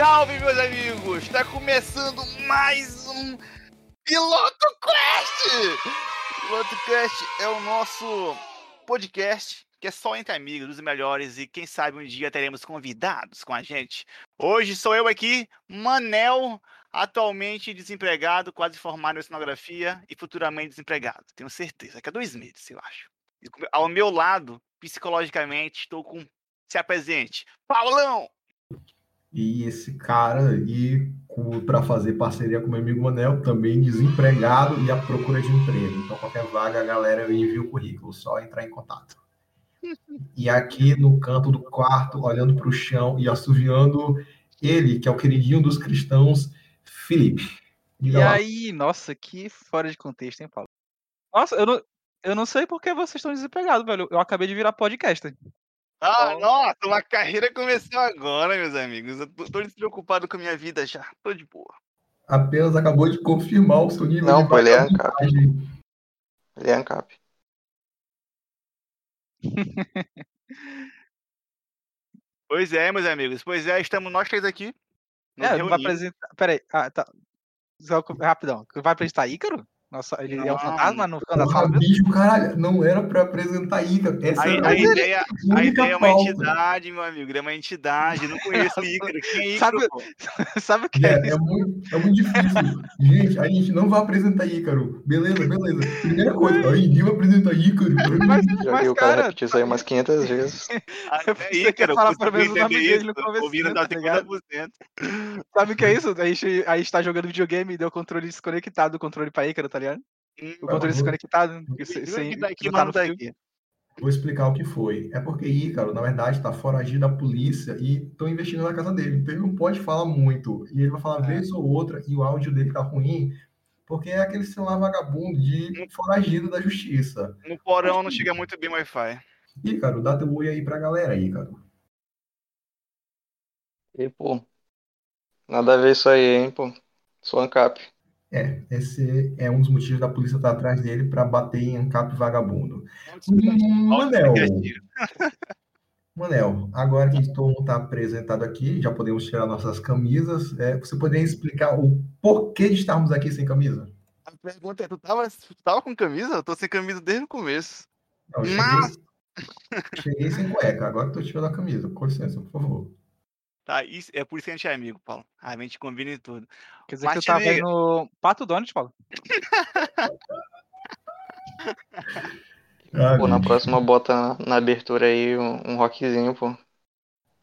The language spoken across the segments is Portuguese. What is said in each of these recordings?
salve, meus amigos! Está começando mais um Piloto Quest! Piloto Quest é o nosso podcast que é só entre amigos, dos melhores, e quem sabe um dia teremos convidados com a gente. Hoje sou eu aqui, Manel, atualmente desempregado, quase formado em oceanografia e futuramente desempregado. Tenho certeza, daqui a dois meses, eu acho. E ao meu lado, psicologicamente, estou com. Se apresente, Paulão! E esse cara aí, para fazer parceria com meu amigo Manel, também desempregado e à procura de emprego. Então, qualquer vaga, a galera envia o currículo, só entrar em contato. E aqui no canto do quarto, olhando para o chão e assoviando ele, que é o queridinho dos cristãos, Felipe. Diga e lá. aí, nossa, que fora de contexto, hein, Paulo? Nossa, eu não, eu não sei por que vocês estão desempregados, velho. Eu acabei de virar podcast. Ah, nossa, uma carreira começou agora, meus amigos. Eu tô, tô despreocupado com a minha vida já. Tô de boa. Apenas acabou de confirmar o seu nível não, pô, ele é ANCAP. Ele é ANCAP. pois é, meus amigos. Pois é, estamos nós três aqui. É, vai apresentar. Peraí, ah, tá. Só, rapidão. Vai apresentar Ícaro? Nossa, ele não, é um fantasma no canto da sala bicho, caralho, não era pra apresentar Ícaro. Essa a, a, a ideia, a ideia é uma entidade, meu amigo. Ele é uma entidade. Não conheço Ícaro. Quem é Ícaro? Sabe, sabe o que é, é, é, muito, é muito difícil. gente, a gente não vai apresentar Ícaro. Beleza, beleza. Primeira coisa, aí ninguém vai apresentar Ícaro. Mas, Já mas, viu o cara repetir isso aí umas 500 vezes. É Ícaro, falar pelo menos o nome dele no começo. Ouvindo tá Sabe o que é isso? A gente, a gente tá jogando videogame e deu o controle desconectado do controle pra Ícaro, tá ligado? Hum, o controle desconectado. Sem, daqui, tá. Vou explicar o que foi. É porque Ícaro, na verdade, está foragido da polícia e estão investindo na casa dele. Então ele não pode falar muito. E ele vai falar é. vez ou outra e o áudio dele tá ruim, porque é aquele celular vagabundo de foragido da justiça. No porão não chega muito bem Wi-Fi. Ícaro, dá teu oi aí pra galera, Ícaro. E, pô, nada a ver isso aí, hein, pô. Sou ANCAP. É, esse é um dos motivos da polícia estar atrás dele para bater em ANCAP vagabundo. Manel, Manel, agora que todo mundo está apresentado aqui, já podemos tirar nossas camisas. É, você poderia explicar o porquê de estarmos aqui sem camisa? A pergunta é: tu tava, tu tava com camisa? Eu tô sem camisa desde o começo. Não, cheguei, Mas... cheguei sem cueca, agora que tô tirando a camisa. Com licença, por favor. Tá, isso, é por isso que a gente é amigo, Paulo. A gente combina em tudo. Quer dizer que eu tava aí no Pato Donald, Paulo. ah, pô, na próxima bota na, na abertura aí um, um, rockzinho, pô.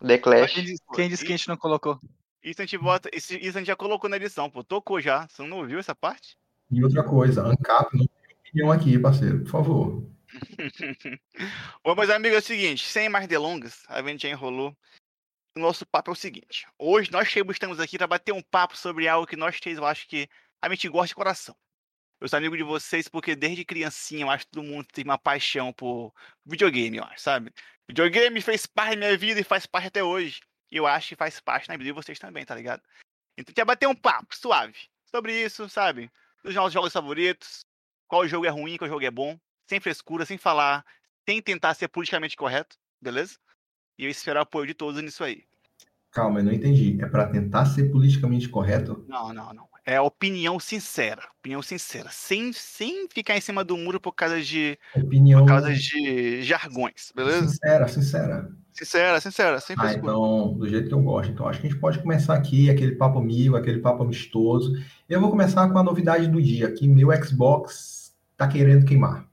The Clash. Quem disse, quem disse que a gente não colocou? Isso a gente bota. Isso, isso a gente já colocou na edição, pô. Tocou já. Você não ouviu essa parte? E outra coisa, ANCAP não tem opinião aqui, parceiro, por favor. Bom, meus amigos, é o seguinte, sem mais delongas, a gente já enrolou o nosso papo é o seguinte. Hoje nós estamos aqui para bater um papo sobre algo que nós três, eu acho que a gente gosta de coração. Eu sou amigo de vocês porque desde criancinha eu acho que todo mundo tem uma paixão por videogame, eu acho, sabe? Videogame fez parte da minha vida e faz parte até hoje. E eu acho que faz parte na vida de vocês também, tá ligado? Então quer bater um papo suave sobre isso, sabe? Os nossos jogos favoritos, qual jogo é ruim, qual jogo é bom, sem frescura, sem falar, sem tentar ser politicamente correto, beleza? E eu espero o apoio de todos nisso aí. Calma, eu não entendi. É para tentar ser politicamente correto? Não, não, não. É opinião sincera. Opinião sincera. Sem, sem ficar em cima do muro por causa de. Opinião. Por causa de jargões, beleza? Sincera, sincera. Sincera, sincera. Sem ah, então, do jeito que eu gosto. Então, acho que a gente pode começar aqui, aquele papo amigo, aquele papo amistoso. Eu vou começar com a novidade do dia, que meu Xbox tá querendo queimar.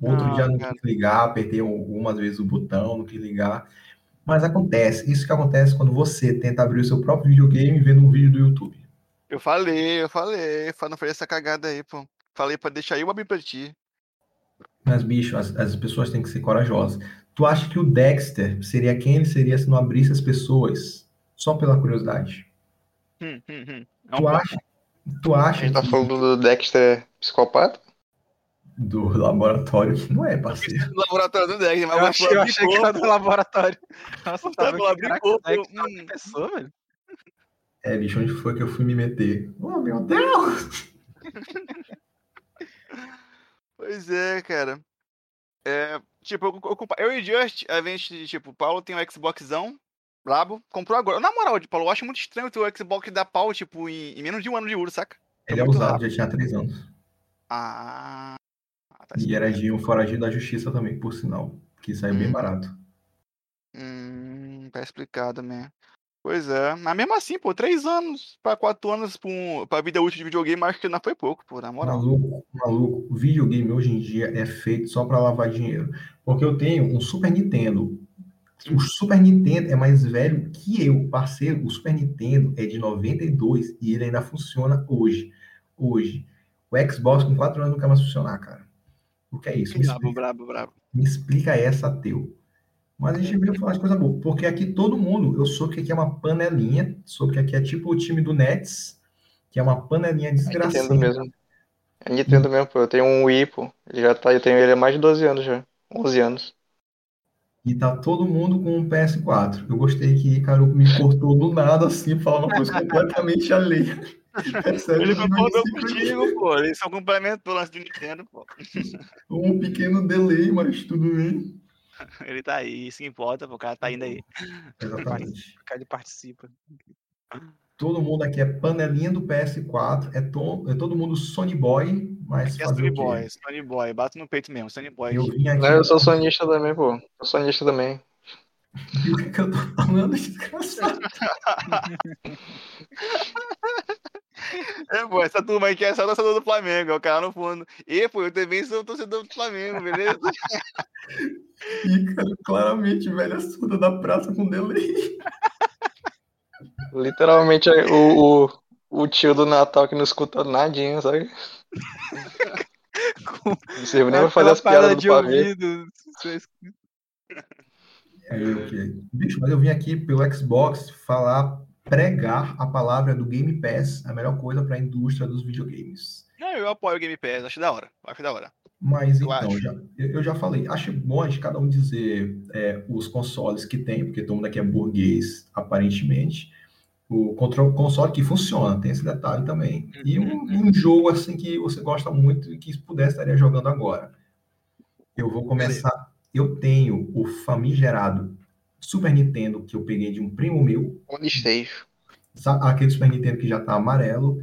Outro ah, dia não quis ligar, apertei algumas vezes o botão, não quis ligar. Mas acontece, isso que acontece quando você tenta abrir o seu próprio videogame vendo um vídeo do YouTube. Eu falei, eu falei, não foi essa cagada aí, pô. Falei pra deixar eu abrir pra ti. Mas, bicho, as, as pessoas têm que ser corajosas. Tu acha que o Dexter seria quem ele seria se não abrisse as pessoas? Só pela curiosidade. Hum, hum, hum. tu, acha, tu acha. A gente tá que... falando do Dexter psicopata? Do laboratório, que não é, parceiro. Do laboratório do Deg, mas eu achei, eu achei que era do laboratório. Nossa, tava tá abrir corpo. Hum. pessoa, velho. É, bicho, onde foi que eu fui me meter? Oh, meu Deus! pois é, cara. É, tipo, eu, eu, eu e Just, a gente, tipo, o Paulo tem um Xboxão Brabo. Comprou agora. Na moral, tipo, eu acho muito estranho o teu Xbox dar pau, tipo, em, em menos de um ano de uso, saca? Ele é usado, rápido. já tinha três anos. Ah. Tá E era de um foragido da justiça também, por sinal. Que saiu bem Hum. barato. Hum, tá explicado mesmo. Pois é. Mas mesmo assim, pô, três anos pra quatro anos pra, um, pra vida útil de videogame, acho que não foi pouco, pô, na moral. Maluco, maluco. O videogame hoje em dia é feito só para lavar dinheiro. Porque eu tenho um Super Nintendo. O Super Nintendo é mais velho que eu, parceiro. O Super Nintendo é de 92 e ele ainda funciona hoje. Hoje. O Xbox com 4 anos quer mais funcionar, cara. O que é isso? Me Brabo, explica, brabo, brabo. me explica essa, teu. Mas a gente veio falar de coisa boa. Porque aqui todo mundo, eu soube que aqui é uma panelinha. Soube que aqui é tipo o time do Nets, que é uma panelinha É Nintendo desgraçada. mesmo. É Nintendo mesmo, pô. Eu tenho um Wii, pô. Ele já tá, eu tenho ele há mais de 12 anos já. 11 anos. E tá todo mundo com um PS4. Eu gostei que Ícaro me cortou do nada assim, falar uma coisa completamente alheia. Percebe? Ele concordou contigo, pô. Eles são complementos do lance do Nintendo, pô. Um pequeno delay, mas tudo bem. Ele tá aí, isso que importa, pô. O cara tá indo aí. Exatamente. O cara ele participa. Todo mundo aqui é panelinha do PS4, é, to- é todo mundo Sony Boy, mas é Sony o? Boy, Sony Boy. Bato no peito mesmo, Sony Boy. Eu vim aqui. Não, eu sou sonista também, pô. Eu sou sonista também. O que, que eu tô falando, desgraçado? É, pô, essa turma aqui é só torcedor do Flamengo, é o cara no fundo. E, pô, eu também sou torcedor do Flamengo, beleza? Ícaro, claramente, velha surda da praça com delay. Literalmente é o, o, o tio do Natal que não escuta nadinha, sabe? Não serve nem pra fazer as piadas do de pavê. eu que. Bicho, mas eu vim aqui pelo Xbox falar, pregar a palavra do Game Pass, a melhor coisa para a indústria dos videogames. Não, eu apoio o Game Pass, acho da hora. Acho da hora. Mas Eu então, acho. já, eu já falei, acho bom a gente cada um dizer é, os consoles que tem, porque todo mundo aqui é burguês, aparentemente. O controle, console que funciona, tem esse detalhe também. E um, e um jogo assim que você gosta muito e que se pudesse estaria jogando agora. Eu vou começar. Eu tenho o famigerado Super Nintendo que eu peguei de um primo meu. Sabe, aquele Super Nintendo que já tá amarelo.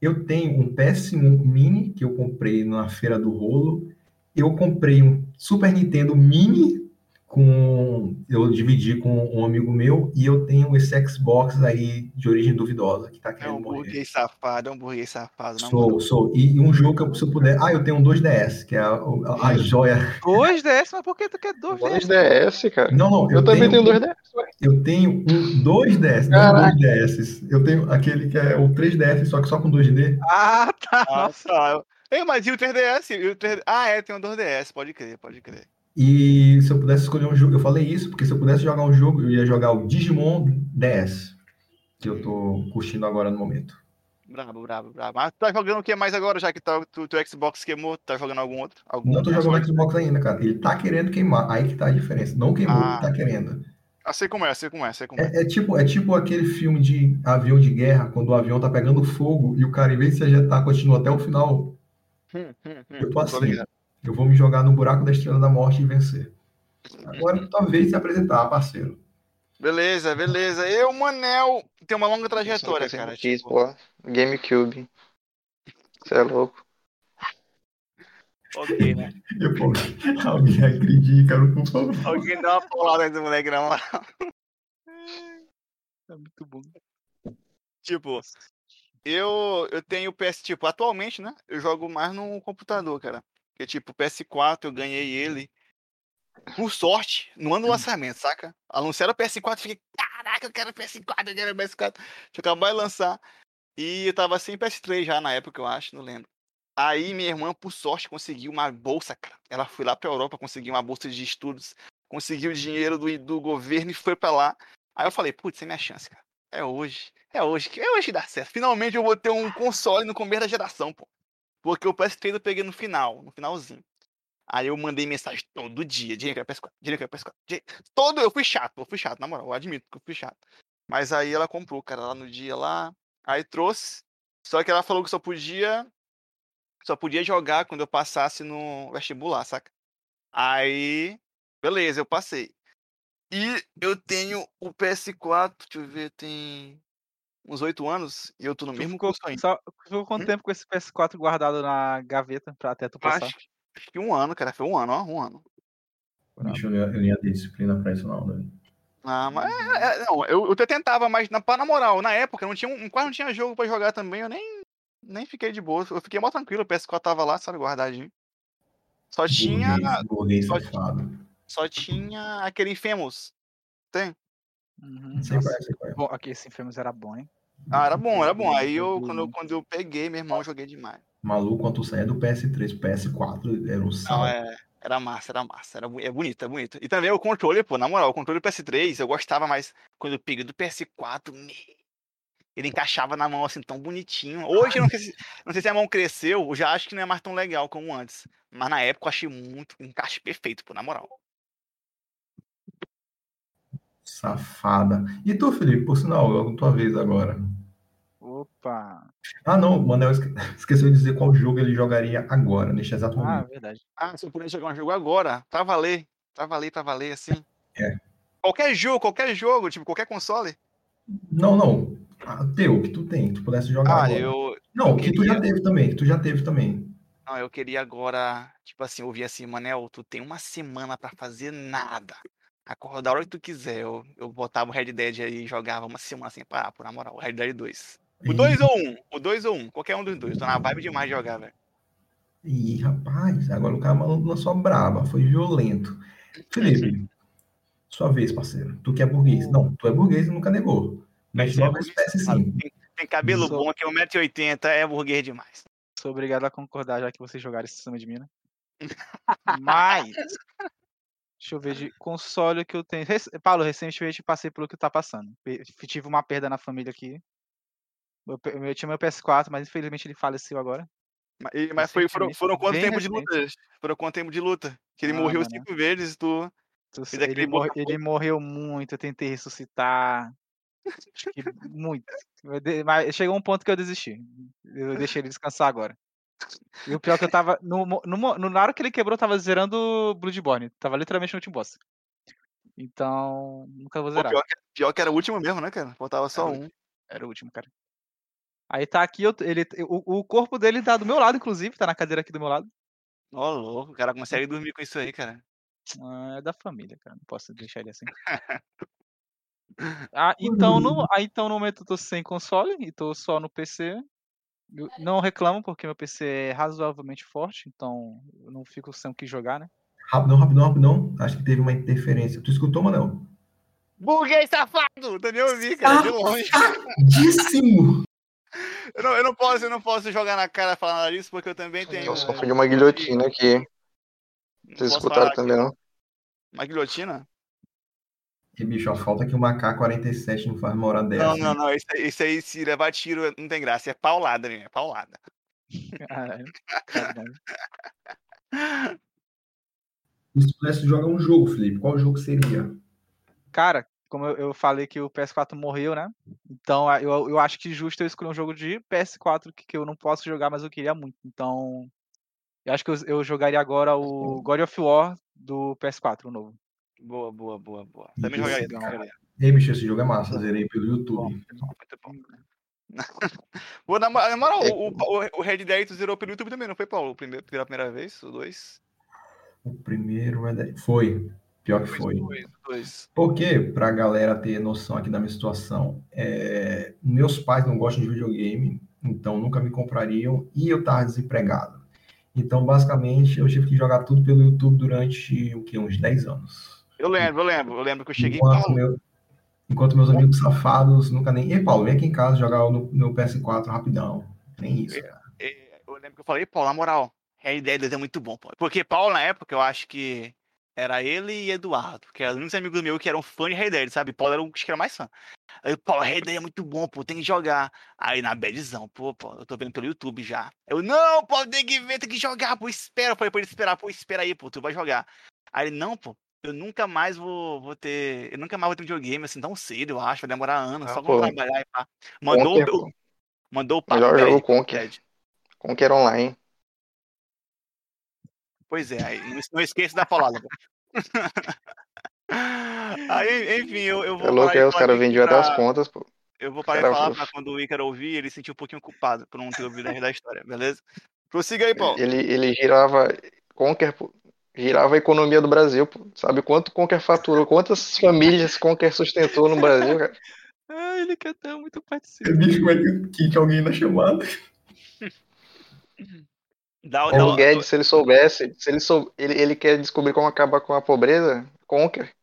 Eu tenho um PS1 Mini que eu comprei na Feira do Rolo. Eu comprei um Super Nintendo Mini com eu dividi com um amigo meu e eu tenho esse Xbox aí de origem duvidosa que tá É querendo um morrer. burguês safado, é um burguês safado. na Sou, sou. E, e um jogo que eu, se eu puder. Ah, eu tenho um 2DS, que é a, a, a joia. Dois DS, mas por que tu quer dois DS? 2DS, cara. Não, não. Eu, também tenho 2DS. ué. Eu tenho um 2DS, não Caraca. dois DS. Eu tenho aquele que é o 3DS, só que só com 2D. Ah, tá. Ah, Nossa. tá. Ei, mas e o 3DS? E o 3D... Ah, é, tem um 2DS, pode crer, pode crer. E se eu pudesse escolher um jogo, eu falei isso porque se eu pudesse jogar um jogo, eu ia jogar o Digimon DS, que eu tô curtindo agora no momento. Brabo, brabo, brabo. Mas tu tá jogando o que mais agora, já que tá, tu, teu Xbox queimou? Tá jogando algum outro? Algum Não tô jogando console? Xbox ainda, cara. Ele tá querendo queimar, aí que tá a diferença. Não queimou, Ah. ele tá querendo. Ah, sei como é, sei como é, sei como é. É, é tipo, é tipo aquele filme de avião de guerra, quando o avião tá pegando fogo e o cara, em vez de se ajetar, continua até o final. Hum, hum, hum. Eu tô assim. ligado. Eu vou me jogar no buraco da estrela da morte e vencer. Agora, talvez se apresentar, parceiro. Beleza, beleza. Eu, Manel, tem uma longa trajetória, eu cara. tipo, pô. GameCube. Você é louco. ok, né? Eu vou... Alguém acredite, cara, por favor. Alguém dá uma paulada nesse moleque, na moral. É muito bom. Tipo, eu, eu tenho PS, tipo, atualmente, né? Eu jogo mais no computador, cara. Porque, tipo, o PS4 eu ganhei ele. Por sorte, no ano do lançamento, saca? Anunciaram o PS4 e fiquei, caraca, eu quero PS4, eu quero PS4. Deixa eu acabar de lançar. E eu tava sem PS3 já na época, eu acho, não lembro. Aí minha irmã, por sorte, conseguiu uma bolsa, cara. Ela foi lá pra Europa conseguir uma bolsa de estudos, conseguiu dinheiro do, do governo e foi pra lá. Aí eu falei, putz, é minha chance, cara. É hoje. É hoje. que- É hoje que dá certo. Finalmente eu vou ter um console no começo da geração, pô. Porque o PS3 eu peguei no final, no finalzinho. Aí eu mandei mensagem todo dia. Dinheiro que é PS4, dinheiro que é PS4. dinheiro- Todo, eu fui chato, eu fui chato, na moral, eu admito que eu fui chato. Mas aí ela comprou, cara, lá no dia lá. Aí trouxe. Só que ela falou que só podia. Só podia jogar quando eu passasse no vestibular, saca? Aí. Beleza, eu passei. E eu tenho o PS4, deixa eu ver, tem uns oito anos e eu tô no Tu mesmo ficou, curso ainda. só, ficou quanto Hum? tempo com esse PS4 guardado na gaveta pra até tu passar? Acho, acho que um ano, cara. Foi um ano, ó, um ano. Bicho, eu não ia- eu não ia ter disciplina pra isso, não, Davi. Ah, mas é, é, não, eu, eu até tentava, mas na, na moral, na época não tinha um, quase não tinha jogo pra jogar também, eu nem, nem fiquei de boa. Eu fiquei mó tranquilo, o PS4 tava lá, sabe, guardadinho. Só tinha. Burguês, burguês só-. Só tinha aquele Infamous. Tem? Uhum, sei qual é, sei qual é. Bom, aqui esse Infamous era bom, hein? Ah, era bom, era bom. Aí eu, quando eu, quando eu peguei, meu irmão, eu joguei demais. Maluco, quando tu saía do PS3 pro PS4, era um Não, salto. é, era massa, era massa. Era, é bonito, é bonito. E também o controle, pô, na moral, o controle do PS3 eu gostava mais quando eu peguei do PS4. me- Ele encaixava na mão assim tão bonitinho. Hoje eu não sei, se, não sei se a mão cresceu, eu já acho que não é mais tão legal como antes. Mas na época eu achei muito, um encaixe perfeito, pô, na moral. Safada. E tu, Felipe, por sinal, é a tua vez agora. Opa! Ah, não, o Manel esque- esqueceu de dizer qual jogo ele jogaria agora, neste exato Ah, momento. verdade. Ah, se eu pudesse jogar um jogo agora, pra valer, pra valer, pra valer, assim. É. Qualquer jogo, qualquer jogo, tipo, qualquer console. Não, não. Ah, teu, que tu tem, que tu pudesse jogar Ah, agora. eu. Não, eu que tu já queria- teve também, que tu já teve também. Não, eu queria agora, tipo assim, ouvir assim, Manel, tu tem uma semana pra fazer nada. Acordar a hora que tu quiser. Eu, eu botava o Red Dead aí e jogava uma semana sem parar, por na moral. O Red Dead 2. O 2 ou 1? O 2 ou 1? Qualquer um dos dois. Tô na vibe demais de jogar, velho. Ih, rapaz, agora o cara lançou braba, foi violento. Felipe, sua vez, parceiro. Tu que é burguês. Não, tu é burguês e nunca negou. Mas é logo esse PS5. Tem, tem cabelo Sou- bom, que é 1,80m, é burguês demais. Sou obrigado a concordar já que vocês jogaram isso em cima de mim, né? Mas. Deixa eu ver de console que eu tenho. Rec- Paulo, recentemente passei pelo que tá passando. Tive uma perda na família aqui. Pe- eu tinha meu PS4, mas infelizmente ele faleceu agora. Mas, e- mas foi, foram, foram quanto tempo de recente. luta? Foram quanto tempo de luta? Que ele Ah, morreu mano. cinco vezes, tu. Tu- Ele, ele morreu muito, eu tentei ressuscitar. Muito. Eu de- Mas chegou um ponto que eu desisti. Eu deixei ele descansar agora. E o pior é que eu tava. No, no, no- na hora que ele quebrou, eu tava zerando Bloodborne. Tava literalmente no último boss. Então, nunca vou Pô, zerar. pior, que, pior que era o último mesmo, né, cara? Faltava só Era o um. Era o último, cara. Aí tá aqui, eu- ele, o, o corpo dele tá do meu lado, inclusive, tá na cadeira aqui do meu lado. Ó, louco, o cara consegue dormir com isso aí, cara. Ah, É da família, cara. Não posso deixar ele assim. Ah, então no, aí, então no momento eu tô sem console e tô só no PC. Eu não reclamo porque meu PC é razoavelmente forte, então eu não fico sem o que jogar, né? Rapidão, rapidão, rapidão. Acho que teve uma interferência. Tu escutou, Manel? Burguês safado! Também ouvi, cara, de longe. Díssimo! Eu não, eu não posso, eu não posso jogar na cara e falar nada disso, porque eu também tenho. Eu só fui de uma guilhotina aqui. Vocês escutaram também, não? Uma guilhotina? E, bicho, a falta que o AK-47 não faz uma hora dessa. Não, não, não. Isso aí, isso aí, se levar tiro, não tem graça. É paulada, mesmo, é paulada. Caralho. Caralho. Se tu pudesse jogar um jogo, Felipe, qual jogo seria? Cara, como eu, eu falei que o PS4 morreu, né? Então eu, eu acho que justo eu escolher um jogo de PS4 que, que eu não posso jogar, mas eu queria muito. Então, eu acho que eu, eu jogaria agora o God of War do PS4, o novo. Boa, boa, boa, boa. Também Isso, jogaria, cara. Ei, bicho, esse jogo é massa. Zerei pelo YouTube. Muito bom. Vou na, na moral, o, o, o Red Dead tu zerou pelo YouTube também, não foi, Paulo? Primeiro, pela primeira vez? O dois? O primeiro é da- foi. Pior que foi. Dois, dois. Porque, pra galera ter noção aqui da minha situação, é, meus pais não gostam de videogame, então nunca me comprariam e eu tava desempregado. Então, basicamente, eu tive que jogar tudo pelo YouTube durante o quê? Uns 10 anos. Eu lembro, eu lembro. Eu lembro que eu cheguei. Enquanto, meu- enquanto meus amigos safados nunca nem. Ei, Paulo, vem aqui em casa jogar no, no PS4 rapidão. Nem isso, cara. eh, eu lembro que eu falei, Paulo, na moral, Red Dead 2 é muito bom, pô. Porque Paulo, na época, eu acho que era ele e Eduardo, que eram únicos amigos meus que eram fã de Red Dead, sabe? Paulo era o que era mais fã. Aí, Paulo, Red Dead é muito bom, pô, tem que jogar. Aí na badzão, pô, pô, eu tô vendo pelo YouTube já. Eu, não, Paulo, tem que ver, tem que jogar, pô, espera. Eu falei pra ele esperar, pô, espera aí, pô, tu vai jogar. Aí ele, não, pô, eu nunca mais vou, vou ter. Eu nunca mais vou ter um videogame assim tão cedo, eu acho, vai demorar anos, Ah, só pô. trabalhar e pá. Mandou, Conker, o- mandou o papo. Melhor jogo Conker. Online. Pois é, aí não, esqueça da palavra. Aí, enfim, eu, eu vou É louco, aí os caras vendiam pra- das contas, pô. Eu vou parar de falar pra quando o Ícaro ouvir, ele se sentir um pouquinho culpado por não ter ouvido resto da história, beleza? Prossiga aí, Paulo. Ele, ele girava. Conker, pô, girava a economia do Brasil, pô. Sabe quanto Conker faturou? Quantas famílias Conker sustentou no Brasil, cara? Ah, ele quer ter muito participar. Bicho, como é que quente alguém na chamada? Dá, o- dá, O Guedes, se ele soubesse, se ele sou, ele, ele quer descobrir como acabar com a pobreza, Conker.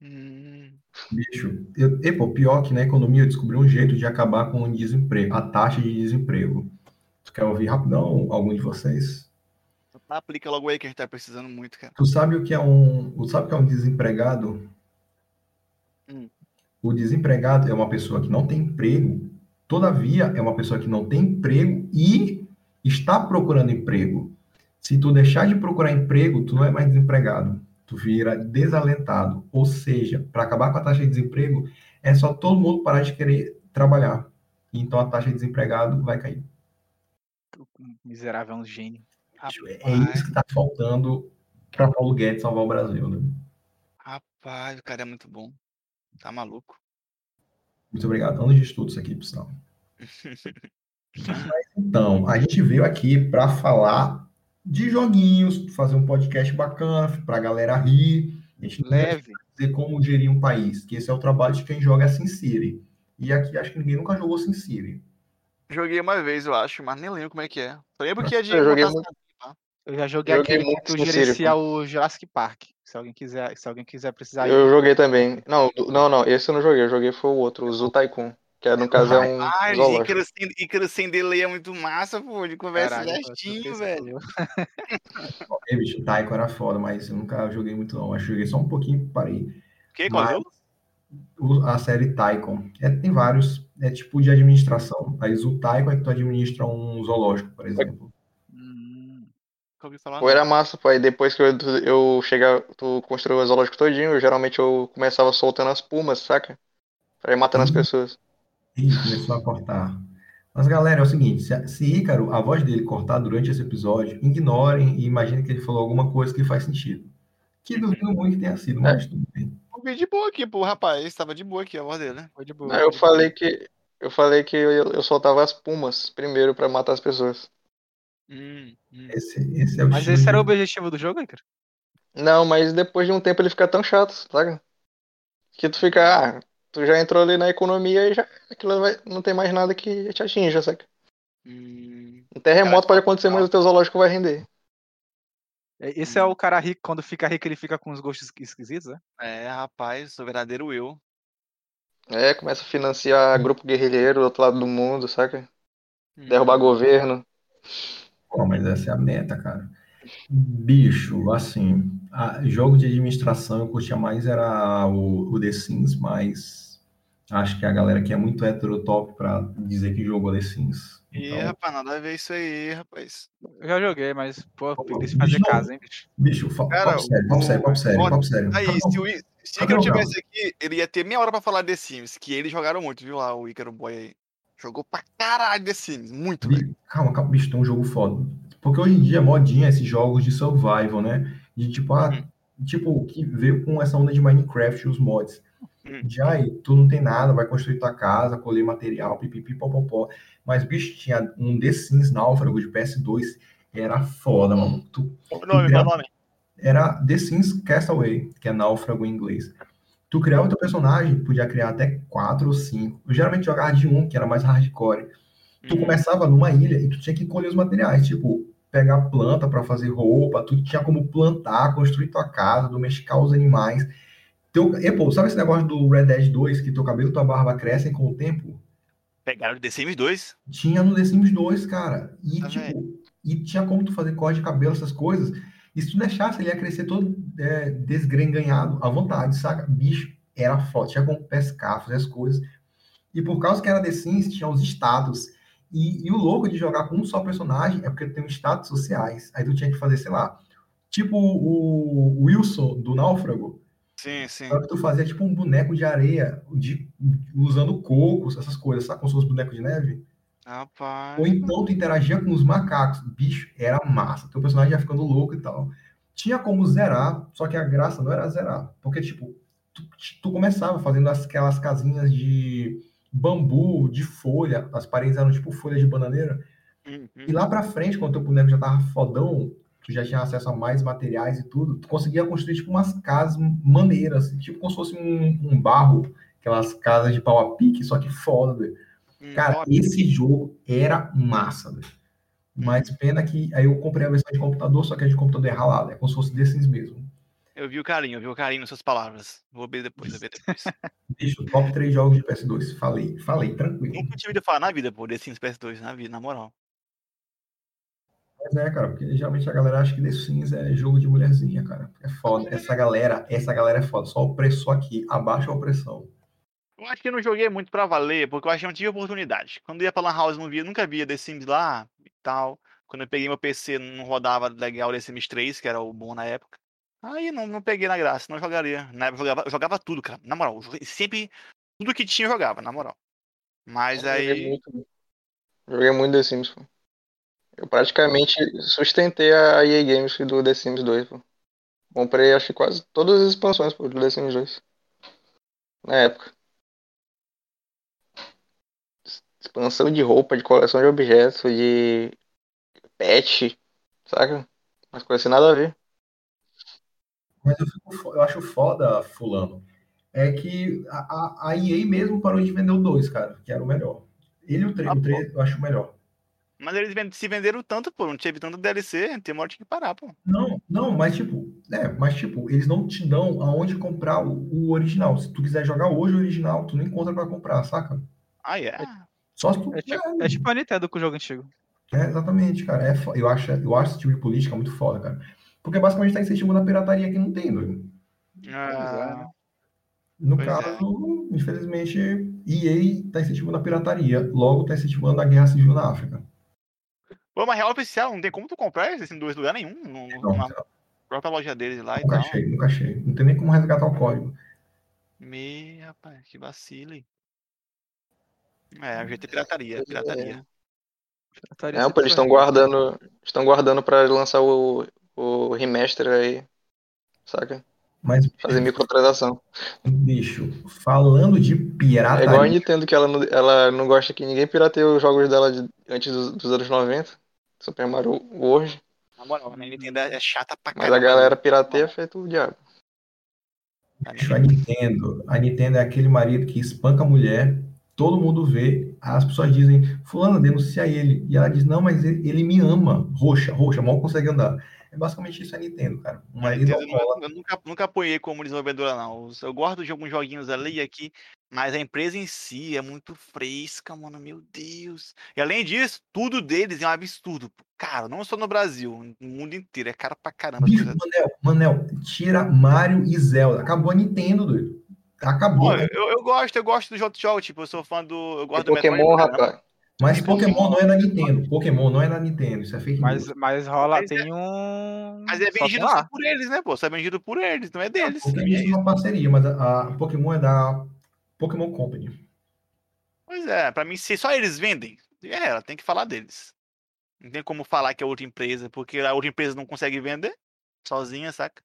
Hum, Bicho, eu, e, pô, pior que na economia eu descobri um jeito de acabar com o desemprego, a taxa de desemprego. Tu quer ouvir rapidão algum de vocês? Aplica logo aí que a gente tá precisando muito, cara. Tu sabe o que é um, tu sabe o que é um desempregado? Hum. O desempregado é uma pessoa que não tem emprego, todavia é uma pessoa que não tem emprego e está procurando emprego. Se tu deixar de procurar emprego, tu não é mais desempregado, tu vira desalentado. Ou seja, para acabar com a taxa de desemprego, é só todo mundo parar de querer trabalhar. Então a taxa de desempregado vai cair. O miserável é um gênio. É isso que está faltando para Paulo Guedes salvar o Brasil, né? Rapaz, o cara é muito bom. Tá maluco. Muito obrigado. Anos de estudos aqui, pessoal. Mas, então, a gente veio aqui para falar de joguinhos, fazer um podcast bacana, para a galera rir. A gente Leve. dizer como gerir um país, que esse é o trabalho de quem joga SimCity. E aqui acho que ninguém nunca jogou SimCity. Joguei uma vez, eu acho, mas nem lembro como é que é. Lembro que é de Eu joguei muito. Eu já joguei, Joguei aquele muito que tu gerencia o Jurassic Park. Se alguém quiser, se alguém quiser precisar. Eu joguei também. Não, não, não, esse eu não joguei, eu joguei foi o outro, o Zoo Tycoon. Que é, no caso é um zoológico. Ícaro sem, Ícaro sem delay é muito massa, pô. De conversa Caralho, certinho, fez velho. E, bicho, Taiko era foda, mas eu nunca joguei muito não. Acho que joguei só um pouquinho e parei. O que? Qual Mas-? O- A série Taikon. É, tem vários. É tipo de administração. Aí o Taikon é que tu administra um zoológico, por exemplo. Nunca ouvi falar. Pô, não. era massa, pô. Aí depois que eu, eu chegar, tu construiu o zoológico todinho, eu, geralmente eu começava soltando as pumas, saca? Pra ir matando as Uhum. pessoas. Ih, começou a cortar. Mas, galera, é o seguinte: se, se Ícaro, a voz dele cortar durante esse episódio, ignorem e imaginem que ele falou alguma coisa que faz sentido. Que duvido muito que tenha sido, mas tudo bem. Eu vi de boa aqui, pô, rapaz. Tava de boa aqui a voz dele, né? foi de boa. Foi eu falei que eu falei que eu, eu soltava as pumas primeiro pra matar as pessoas. Hum, hum. Esse, esse é o Mas estilo esse era o objetivo do jogo, cara? Não, mas depois de um tempo ele fica tão chato, saca? Que tu fica, ah, tu já entrou ali na economia e já aquilo vai, não tem mais nada que te atinja, saca? Hum. Um terremoto Cara, pode acontecer, mas o teu zoológico vai render. É- Esse é o cara rico, quando fica rico, ele fica com os gostos esquisitos, né? É, rapaz, sou verdadeiro eu. É, começa a financiar grupo guerrilheiro do outro lado do mundo, saca? Hum. Derrubar governo. Pô, mas essa é a meta, cara. Bicho, assim, a- jogo de administração eu curtia mais era o, o The Sims, mas acho que a galera aqui é muito heterotop pra dizer que jogou The Sims. Ih, Então, rapaz, nada a ver isso aí, rapaz. Eu já joguei, mas, pô, Pô, preguiça de fazer bicho, casa, hein, bicho? bicho, fa- Cara, papo sério, papo sério, papo sério, papo sério. Aí, Tá se o, I- se o Tá Ícaro bom, tivesse aqui, ele ia ter meia hora pra falar The Sims, que eles jogaram muito, viu lá, o Ícaro Boy aí. Jogou pra caralho The Sims, muito. Bi- Calma, calma, bicho, tem um jogo foda. Porque hoje em dia, modinha, esses jogos de survival, né? De tipo, ah, tipo, que veio com essa onda de Minecraft, os mods. Hum. De aí, tu não tem nada, vai construir tua casa, colher material, pipipi, popopó. Mas, bicho, tinha um The Sims Náufrago de PS2, era foda, mano. Tu, o nome, qual o nome? era The Sims Castaway, que é náufrago em inglês. Tu criava teu personagem, podia criar até quatro ou cinco. Eu geralmente jogava de um, que era mais hardcore. Tu Hum. começava numa ilha e tu tinha que colher os materiais, tipo, pegar planta para fazer roupa, tu tinha como plantar, construir tua casa, domesticar os animais. Teu, e, pô, sabe esse negócio do Red Dead 2, que teu cabelo e tua barba crescem com o tempo? Pegaram o The Sims 2? Tinha no The Sims 2, cara. E, Tá tipo, e tinha como tu fazer corte de cabelo, essas coisas. E se tu deixasse, ele ia crescer todo é, desgrenganhado, à vontade, saca? Bicho, era. Tinha como pescar, fazer as coisas. E por causa que era The Sims, tinha os status. E, e o louco de jogar com um só personagem é porque tem os status sociais. Aí tu tinha que fazer, sei lá, tipo o Wilson do Náufrago. Sim, sim. Só que tu fazia tipo um boneco de areia, de, usando cocos, essas coisas, sabe? Como se fosse boneco de neve. Rapaz. Ou então tu interagia com os macacos. Bicho, era massa. Teu personagem ia ficando louco e tal. Tinha como zerar, só que a graça não era zerar. Porque, tipo, tu, tu começava fazendo as- aquelas casinhas de bambu, de folha, as paredes eram tipo folha de bananeira. Uhum. E lá pra frente, quando teu boneco já tava fodão, tu já tinha acesso a mais materiais e tudo, tu conseguia construir tipo umas casas maneiras, tipo como se fosse um, um barro, aquelas casas de pau a pique, só que foda, velho. Hum, Cara, esse jogo era massa, velho. Mas pena que aí eu comprei a versão de computador, só que é de computador é ralado, é como se fosse Sims mesmo. Eu vi o carinho, eu vi o carinho nas suas palavras. Vou ver depois, vou ver depois. Bicho, top 3 jogos de PS2. Falei, falei, tranquilo. Nunca tive de falar na vida, pô, The Sims PS2, na vida, na moral. Mas é, cara, porque geralmente a galera acha que The Sims é jogo de mulherzinha, cara. É foda. Essa galera, essa galera é foda. Só o preço aqui, abaixa a opressão. Eu acho que eu não joguei muito pra valer, porque eu acho que não tive oportunidade. Quando ia pra Lan House, não via, nunca via The Sims lá e tal. Quando eu peguei meu PC, não rodava legal The Sims 3, que era o bom na época. Aí não, não peguei na graça, não jogaria. Na época eu jogava, eu jogava tudo, cara. Na moral, eu joguei- sempre tudo que tinha eu jogava, na moral. Mas Joguei aí. muito, joguei muito The Sims, pô. Eu praticamente sustentei a EA Games do The Sims 2, pô. Comprei, acho que quase todas as expansões, pô, do The Sims 2. Na época. Expansão de roupa, de coleção de objetos, de pet, saca? Mas coisa assim nada a ver. Mas eu, fico eu acho foda, fulano. É que a, a, EA mesmo parou de vender o 2, cara, que era o melhor. Ele e o 3, Ah, o 3 eu acho o melhor. Mas eles se venderam tanto, pô, não teve tanto DLC, tem uma hora que parar, pô. Não, não, mas tipo, é, mas tipo, eles não te dão aonde comprar o, o original. Se tu quiser jogar hoje o original, tu não encontra pra comprar, saca? Ah, é. Só se tu. É tipo, é tipo a Nintendo com o jogo antigo. É, exatamente, cara. É, eu, acho, eu acho esse tipo de política muito foda, cara. Porque basicamente tá incentivando a pirataria que não tem, doido. Ah, No Pois é. caso, infelizmente, EA tá incentivando a pirataria. Logo, tá incentivando a guerra civil na África. Pô, mas real oficial, não tem como tu comprar esse em dois lugares nenhum. No, no- Não, na própria loja deles lá e nunca tal. achei, nunca achei. Não tem nem como resgatar o código. Me, rapaz, que vacile. É, o jeito é pirataria, pirataria. Pirataria Não, pô, eles estão guardando. Estão guardando pra lançar o, o remaster aí. Saca? Mas, Fazer microtransação. bicho, falando de É igual a pirataria. Nintendo, que ela não, ela não gosta que ninguém pirateie os jogos dela de- antes dos, dos anos 90. Super Mario World. Na moral, a Nintendo é chata pra Mas caramba. a galera pirateia feito o diabo. Bicho, a Nintendo, a Nintendo é aquele marido que espanca a mulher, todo mundo vê, as pessoas dizem, fulano, denuncia ele. E ela diz, não, mas ele, ele me ama. Roxa, roxa, mal consegue andar. É basicamente isso a Nintendo, cara. Um A marido Nintendo alcoólatra. eu nunca, nunca apoiei como desenvolvedora, não. Eu gosto de alguns joguinhos ali e aqui, mas a empresa em si é muito fresca, mano. Meu Deus. E além disso, tudo deles é um absurdo. Cara, não só no Brasil, no mundo inteiro. É caro pra caramba. Bicho. Manel, Manel, tira Mario e Zelda. Acabou a Nintendo, doido. Acabou. Pô, eu, eu gosto, eu gosto dos outros jogos. Tipo, eu sou fã do. Eu gosto do Pokémon, caramba. rapaz. Mas Pokémon Pokémon- não é da Nintendo. Pokémon não é da Nintendo. Isso é fake Mas, news. mas rola, Mas é- tem um. Mas é vendido lá. só por eles, né, pô? Só é vendido por eles, não é deles. Porque E é é uma parceria, mas a, a Pokémon é da Pokémon Company. Pois é, pra mim, se só eles vendem, é, ela tem que falar deles. Não tem como falar que é outra empresa, porque a outra empresa não consegue vender sozinha, saca?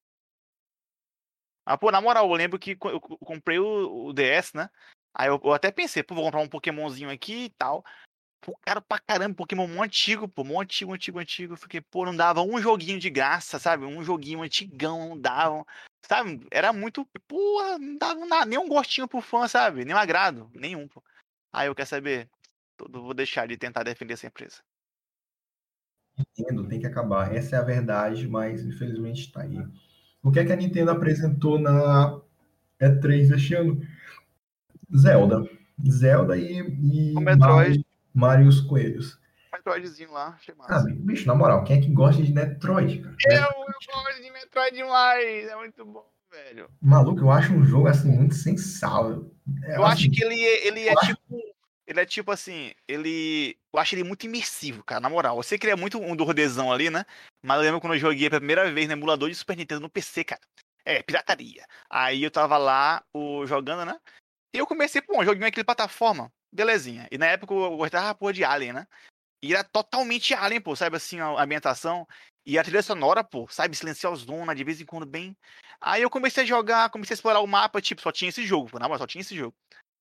Ah, pô, na moral, eu lembro que eu co- comprei o, o DS, né? Aí eu, eu até pensei, pô, vou comprar um Pokémonzinho aqui e tal. Pô, caro pra caramba, Pokémon antigo, pô, mó antigo, antigo, antigo. Eu fiquei, pô, não dava um joguinho de graça, sabe? Um joguinho antigão, não davam. Sabe? Era muito, porra, não dava nada, nem um gostinho pro fã, sabe? Nem um agrado, nenhum, pô. Aí eu quero saber, vou deixar de tentar defender essa empresa. Nintendo tem que acabar. Essa é a verdade, mas infelizmente está aí. O que é que a Nintendo apresentou na E3 deste ano? Zelda. Zelda e, e O Metroid. Mario, Mario os Coelhos. Metroidzinho lá, achei Ah, massa. bicho, na moral, quem é que gosta de Metroid, cara? Eu, eu gosto de Metroid demais, é muito bom, velho. Maluco, eu acho um jogo assim muito sensável. É, Eu acho assim, que ele, é- ele é acho- tipo. Ele é tipo assim, ele. Eu acho ele muito imersivo, cara, na moral. Eu sei que ele é muito um dordezão ali, né? Mas eu lembro quando eu joguei pela primeira vez no emulador de Super Nintendo no PC, cara. É, pirataria. Aí eu tava lá, o, jogando, né? E eu comecei, pô, um joguinho aqui de plataforma. Belezinha. E na época eu gostava porra de Alien, né? E era totalmente Alien, pô, sabe assim, a ambientação. E a trilha sonora, pô, sabe, silenciosona, de vez em quando bem. Aí eu comecei a jogar, comecei a explorar o mapa, tipo, só tinha esse jogo, pô, na moral, só tinha esse jogo.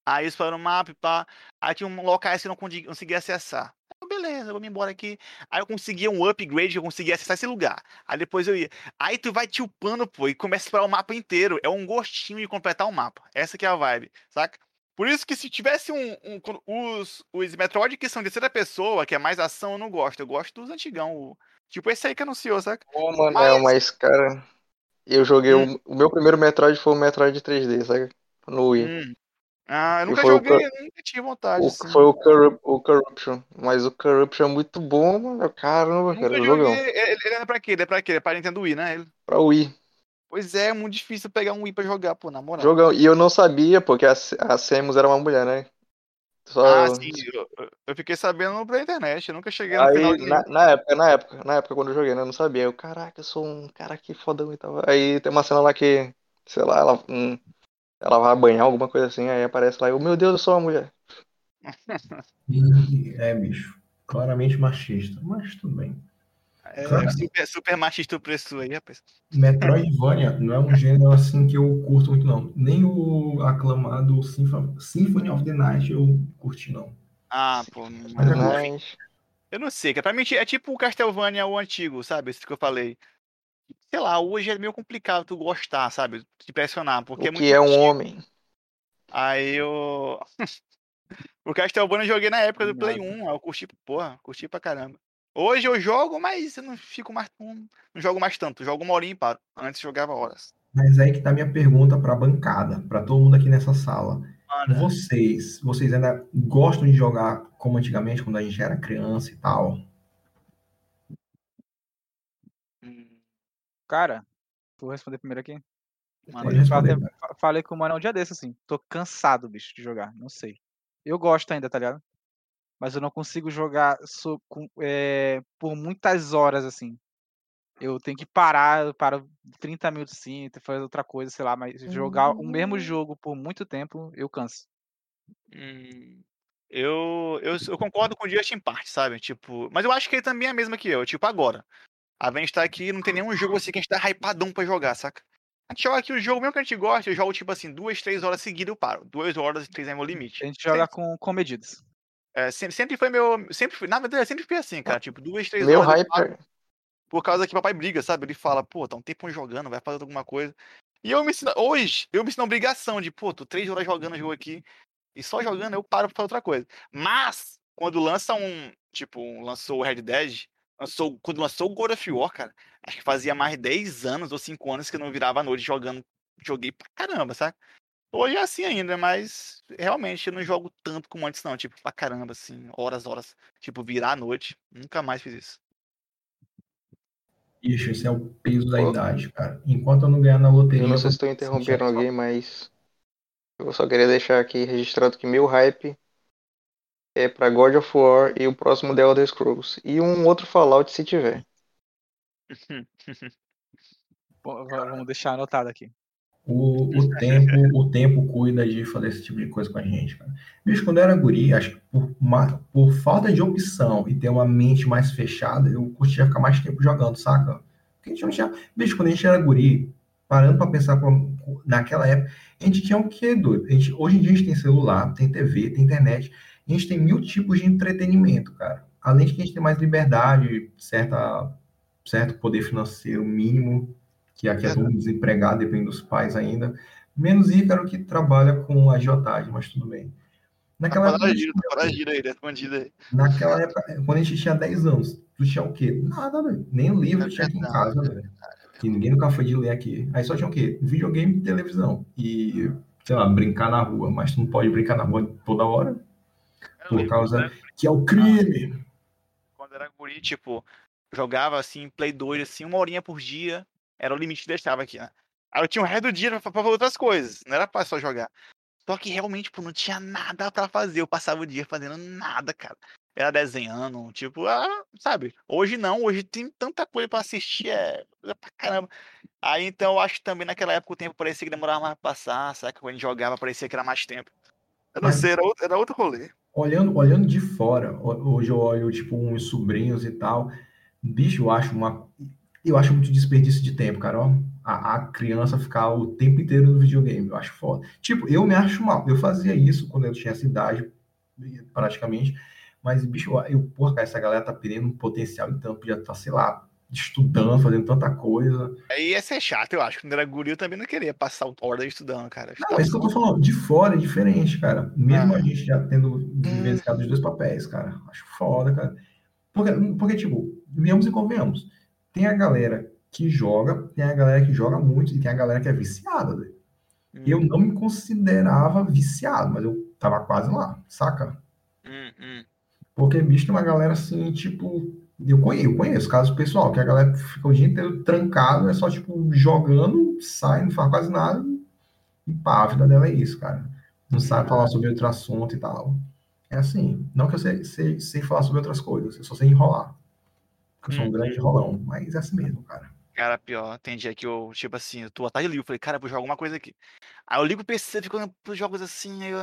Aí eu explorando o mapa pá. Aí tinha um locais que eu não consegui- conseguia acessar. Aí, beleza, vamos embora aqui. Aí eu conseguia um upgrade, eu conseguia acessar esse lugar. Aí depois eu ia. Aí tu vai te upando, pô, e começa a explorar o mapa inteiro. É um gostinho de completar o mapa. Essa que é a vibe, saca? Por isso que se tivesse um. um- os, os Metroid que são de terceira pessoa, que é mais ação, eu não gosto. Eu gosto dos antigão. o- tipo esse aí que anunciou, saca? Pô, mano, Mas- mas, cara, eu joguei. Hum. O, o meu primeiro Metroid foi o Metroid 3D, sabe? No Wii. Hum. Ah, eu nunca o joguei, eu nunca tive vontade. O, assim. foi o, Corrup- o Corruption. Mas o Corruption é muito bom, mano. Caramba, cara, jogão. joguei. Ele, ele é pra quê? Ele é pra quê? Ele é pra Nintendo Wii, né? Ele- Pra Wii. Pois é, é muito difícil pegar um Wii pra jogar, pô, na moral. Jogão. E eu não sabia, porque a, a Samus era uma mulher, né? Só... Ah, sim, eu, eu- fiquei sabendo pela internet, eu nunca cheguei no final de. na, na época, na época, na época quando eu joguei, né, eu não sabia. Eu, caraca, eu sou um cara aqui fodão e tal. Aí tem uma cena lá que, sei lá, ela, ela vai banhar, alguma coisa assim, aí aparece lá, eu, meu Deus, eu sou uma mulher. E é, bicho. Claramente machista, mas tudo bem. É, Cara. super, super machista o preço aí, rapaz. Metroidvania não é um gênero assim que eu curto muito, não. Nem o aclamado Symph- Symphony of the Night eu curti, não. Ah, pô. Mas é. Mas, Eu não sei, cara. Pra mim é tipo o Castlevania o antigo, sabe? Esse que eu falei. Sei lá, hoje é meio complicado tu gostar, sabe? Te pressionar, porque é o muito que é um homem? Aí eu. o Castlevania eu joguei na época do Play Nada. 1, aí eu curti, porra, curti pra caramba. Hoje eu jogo, mas eu não fico mais. Não, não jogo mais tanto. Jogo uma horinha e paro. Antes eu jogava horas. Mas aí que tá a minha pergunta pra bancada, pra todo mundo aqui nessa sala. Mano, Vocês, vocês ainda gostam de jogar como antigamente, quando a gente era criança e tal? Cara, vou responder primeiro aqui. mano, responder, Falei, fa- falei com o mano um dia desse, assim. Tô cansado, bicho, de jogar. Não sei. Eu gosto ainda, tá ligado? Mas eu não consigo jogar so- com- é, por muitas horas, assim. Eu tenho que parar, eu paro 30 minutos sim, fazer outra coisa, sei lá, mas jogar o mesmo jogo por muito tempo, eu canso. Hum, eu, eu, eu concordo com o Justin parte, sabe? Tipo, mas eu acho que ele também é a mesma que eu. Tipo, agora. A gente tá aqui, não tem nenhum jogo assim que a gente tá hypadão pra jogar, saca? A gente joga aqui o jogo, mesmo que a gente gosta, eu jogo tipo assim, duas, três horas seguidas eu paro. Duas horas e três é meu limite. A gente joga com, com medidas. É, sempre, sempre foi meu. Sempre foi, na verdade, sempre foi assim, cara. Tipo, duas, três Meu horas. eu hype, paro por causa que papai briga, sabe? Ele fala, pô, tá um tempo jogando, vai fazer alguma coisa. E eu me ensino, hoje, eu me ensino a obrigação de, pô, tô três horas jogando o jogo aqui, e só jogando eu paro pra fazer outra coisa. Mas, quando lança um, tipo, um- lançou o Red Dead, lançou, quando lançou o God of War, cara, acho que fazia mais 10 anos ou 5 anos que eu não virava à noite jogando, joguei pra caramba, sabe? Hoje é assim ainda, mas realmente eu não jogo tanto como antes, não. Tipo, pra caramba, assim, horas, horas. Tipo, virar à noite. Nunca mais fiz isso. Ixi, esse é o peso da Pô. idade, cara. Enquanto eu não ganhar na loteria. eu não sei se estou interrompendo alguém, mas eu só queria deixar aqui registrado que meu hype é pra God of War e o próximo The Elder Scrolls. E um outro Fallout se tiver. Vamos deixar anotado aqui. O, o tempo, o tempo cuida de fazer esse tipo de coisa com a gente, cara. Bicho, quando eu era guri, acho que por, ma- por falta de opção e ter uma mente mais fechada, eu curtia ficar mais tempo jogando, saca? Porque a gente não tinha. Bicho, quando a gente era guri, parando pra pensar com- naquela época, a gente tinha o quê, doido? A gente, hoje em dia a gente tem celular, tem TV, tem internet, a gente tem mil tipos de entretenimento, cara. Além de que a gente tem mais liberdade, certa, certo poder financeiro mínimo, que aqui é todo desempregado, depende dos pais ainda. Menos Ícaro que trabalha com agiotagem, mas tudo bem. Naquela Tá época, foragido, tá foragido aí, tá escondido aí. naquela época, quando a gente tinha 10 anos, tu tinha o quê? Nada, velho. Nem o livro É tinha aqui em casa, velho. Que ninguém nunca foi de ler aqui. Aí só tinha o quê? Videogame e televisão. E, sei lá, brincar na rua. Mas tu não pode brincar na rua toda hora, por lembro, causa né, que é o crime. Quando era guri, tipo, jogava assim, Play 2, assim, uma horinha por dia. Era o limite que deixava aqui, né? Aí eu tinha o resto do dia pra, pra fazer outras coisas. Não era pra só jogar. Só que realmente, tipo, não tinha nada pra fazer. Eu passava o dia fazendo nada, cara. Era desenhando, tipo, ah, sabe? Hoje não, hoje tem tanta coisa pra assistir, é coisa pra caramba. Aí então eu acho que também naquela época o tempo parecia que demorava mais pra passar, sabe? Quando a gente jogava parecia que era mais tempo. Eu não Mas- sei, era outro, era outro rolê. Olhando, olhando de fora, ho- hoje eu olho, tipo, uns sobrinhos e tal, bicho, eu acho uma, eu acho muito desperdício de tempo, cara, ó, a, a criança ficar o tempo inteiro no videogame, eu acho foda. Tipo, eu me acho mal, eu fazia isso quando eu tinha essa idade, praticamente, mas, bicho, eu, porra, essa galera tá perdendo um potencial, então, podia estar, sei lá, estudando, fazendo tanta coisa. Aí ia ser chato, eu acho. Quando era guri, eu também não queria passar hora estudando, cara. Não, é isso que eu tô falando. De fora é diferente, cara. Mesmo Ah. a gente já tendo vivenciado os dois papéis, cara. Acho foda, cara. Porque, porque, tipo, venhamos e convenhamos. Tem a galera que joga, tem a galera que joga muito e tem a galera que é viciada. velho. Hum, Eu não me considerava viciado, mas eu tava quase lá, saca? hum, hum. Porque, bicho, tem uma galera assim, tipo. Eu conheço, eu conheço casos pessoal, que a galera fica o dia inteiro trancado, é só, tipo, jogando, sai, não faz quase nada, e pá, a vida dela é isso, cara. Não sabe falar sobre outro assunto e tal. É assim. Não que eu sei, sei, sei falar sobre outras coisas, eu só sei enrolar. Porque eu sou um Hum. grande enrolão, mas é assim mesmo, cara. Cara, pior, tem dia que eu, tipo assim, eu tô à tarde livre, eu falei, cara, vou jogar alguma coisa aqui. Aí eu ligo o PC, fico olhando pros jogos assim, aí eu,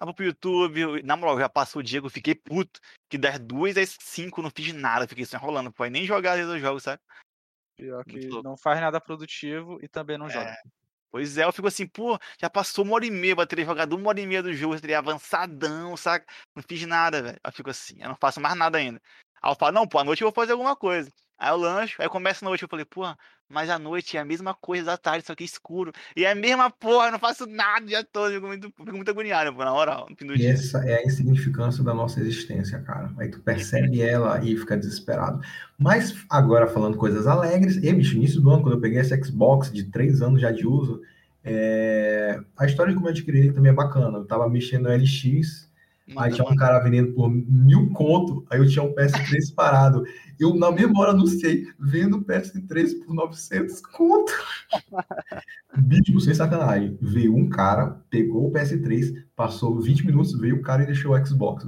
eu vou pro YouTube, eu- na moral, já passou o dia eu fiquei puto, que das duas às cinco não fiz nada, fiquei só enrolando, pô, nem jogar às vezes eu jogo, sabe? Pior que não faz nada produtivo e também não joga. É, pois é, eu fico assim, pô, já passou uma hora e meia, eu teria jogado uma hora e meia do jogo, eu teria avançadão, saca? Não fiz nada, velho. Eu fico assim, eu não faço mais nada ainda. Aí eu falo, não, pô, à noite eu vou fazer alguma coisa. Aí eu lancho, aí começa a noite, eu falei, pô, mas à noite é a mesma coisa da tarde, só que escuro. E é a mesma porra, eu não faço nada o dia todo, fico muito, fico muito agoniado, pô, na moral, no fim do E dia. essa é a insignificância da nossa existência, cara. Aí tu percebe ela e fica desesperado. Mas agora falando coisas alegres, e bicho, início do ano, quando eu peguei esse Xbox de três anos já de uso, é, a história de como eu adquiri ele também é bacana. Eu tava mexendo no LX, aí tinha um cara vendendo por mil conto, aí eu tinha um PS3 parado. Eu, na mesma hora, anunciei, vendo o PS3 por 900 conto. Bicho, sem sacanagem. Veio um cara, pegou o PS3, passou 20 minutos, veio o cara e deixou o Xbox.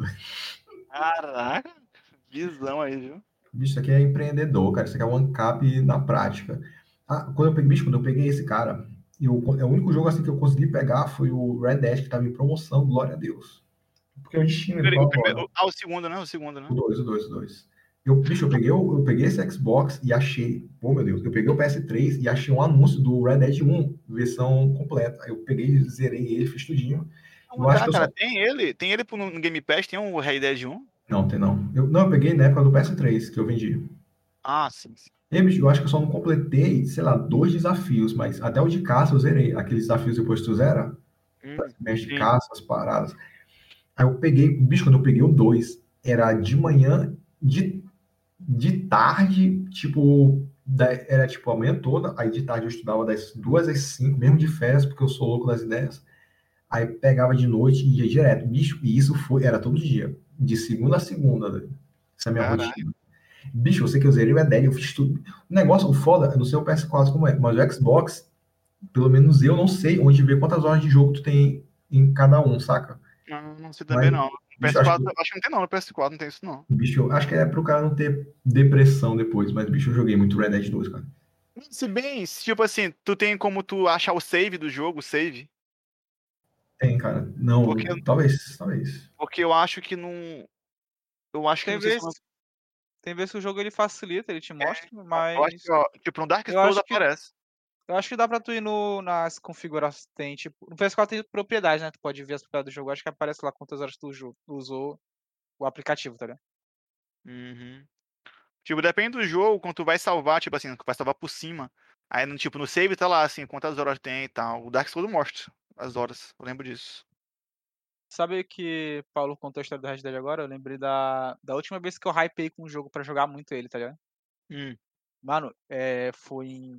Caraca, visão aí, viu? Bicho, isso aqui é empreendedor, cara. Isso aqui é one cap na prática. Ah, quando eu peguei, bicho, quando eu peguei esse cara, eu, é o único jogo assim que eu consegui pegar foi o Red Dead, que tava em promoção, glória a Deus. Porque o destino ele O ah, o segundo, né? O segundo, né? O 2, o 2, o 2. Eu, bicho, eu peguei, eu peguei esse Xbox e achei, pô, meu Deus, eu peguei o PS3 e achei um anúncio do Red Dead 1, versão completa. Aí Eu peguei, zerei ele, fiz tudinho. Eu acho Ah, que eu cara, só- tem ele, tem ele pro- no Game Pass, tem um Red Dead 1. Não, tem não. Eu, não, eu peguei na época do PS3 que eu vendi. Ah, sim, sim. E, bicho, eu acho que eu só não completei, sei lá, dois desafios, mas até o de caça eu zerei. Aqueles desafios depois que tu zera, Hum, mexe de caça, as paradas. Aí eu peguei, bicho, quando eu peguei o 2, era de manhã, de, de tarde, tipo, da- era tipo a manhã toda, aí de tarde eu estudava das duas às cinco, mesmo de férias, porque eu sou louco das ideias. Aí pegava de noite e ia direto, bicho, e isso foi, era todo dia, de segunda a segunda, velho. Essa é a minha rotina. Bicho, sei que eu zerei o Red Dead, eu fiz tudo. O negócio, o foda, eu não sei o PS4 como é, mas o Xbox, pelo menos eu não sei onde ver quantas horas de jogo tu tem em cada um, saca? Não, não sei também Mas, não. No bicho, PS4, acho acho que não tem não, no PS4 não tem isso não. Bicho, acho que é pro cara não ter depressão depois, mas, bicho, eu joguei muito Red Dead 2, cara. Se bem, se, tipo assim, tu tem como tu achar o save do jogo, o save, Tem, cara. Não, Porque- talvez, talvez. porque eu acho que não... Eu acho que Tem vezes, tem vezes que o jogo ele facilita, ele te mostra, mas Eu acho que, ó, tipo, no Dark Souls aparece. Eu acho que dá pra tu ir no, nas configurações. Tem, tipo, no PS4 tem propriedade, né? Tu pode ver as propriedades do jogo. Acho que aparece lá quantas horas tu usou o aplicativo, tá ligado? Uhum. Tipo, depende do jogo, quando tu vai salvar, tipo assim, tu vai salvar por cima. Aí, no, tipo, no save tá lá, assim, quantas horas tem e tal. O Dark Souls mostra as horas, eu lembro disso. Sabe que Paulo contou a história do Red Dead agora? Eu lembrei da, da última vez que eu hypei com um jogo pra jogar muito ele, tá ligado? Hum. Mano, é, foi em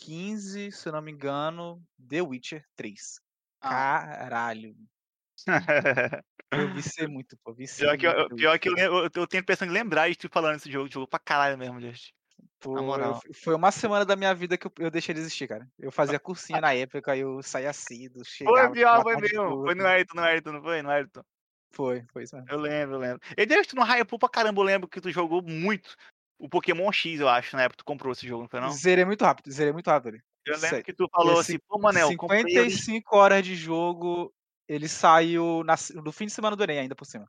2015, se eu não me engano, The Witcher 3. Ah. Caralho. Eu viciei muito, pô. Viciei Pior que, eu, pior que eu, eu, eu tenho pensando em lembrar de tu falando desse jogo, jogo pra caralho mesmo, gente. Pô, eu moral. foi uma semana da minha vida que eu, eu deixei de existir, cara. Eu fazia cursinho na época, eu saía cedo, chegava... Foi pior, foi mesmo. Foi no. Ayrton, no Ayrton, não foi? No Ayrton. Foi, foi isso mesmo. Eu lembro, eu lembro. E desde que tu não hypou pra caramba, eu lembro que tu jogou muito o Pokémon X, eu acho, na época tu comprou esse jogo, não foi não? Zerei muito rápido, zerei muito rápido. ali. Eu lembro Sério. que tu falou E assim, pô, Manel, comprei ele. 55 horas de jogo ele saiu na no fim de semana do Enem, ainda por cima.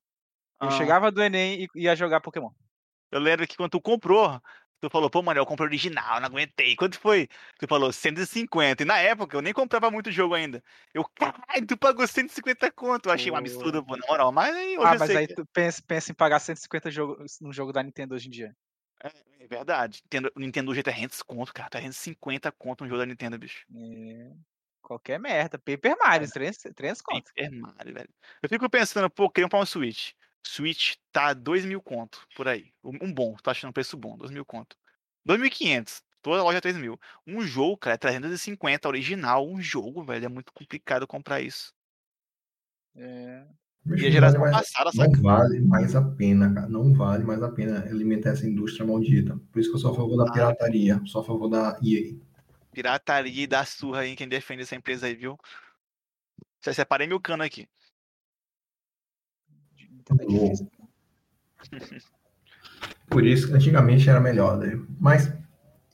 Eu Ah. chegava do Enem e ia jogar Pokémon. Eu lembro que quando tu comprou, tu falou, pô, mano, eu comprei original, não aguentei. Quanto foi? Tu falou 150. E na época eu nem comprava muito jogo ainda. Eu, caralho, tu pagou 150 conto. Eu achei um Pô. absurdo, pô, na moral. Mas aí hoje Ah, mas sei aí que tu pensa, pensa em pagar 150 jogos num jogo da Nintendo hoje em dia. É, é verdade. Nintendo, Nintendo hoje é 300 conto, cara. 350 conto um jogo da Nintendo, bicho. É, qualquer merda. Paper Mario, 300, 300 conto. É Mario, velho. Eu fico pensando, pô, queria comprar um Switch. Switch tá 2 mil conto por aí. Um um bom, tô achando um preço bom, 2 mil conto. 2.500. Toda loja é 3 mil. Um jogo, cara, é 350 original. Um jogo, velho. É muito complicado comprar isso. É, Bicho, E a não geração vale mais- passada, Não saca? vale mais a pena, cara. Não vale mais a pena alimentar essa indústria maldita. Por isso que eu sou a favor da Vale. pirataria. Sou a favor da EA. Pirataria e dá surra aí em quem defende essa empresa aí, viu? Já separei meu cano aqui. Difícil. Por isso que antigamente era melhor, né? Mas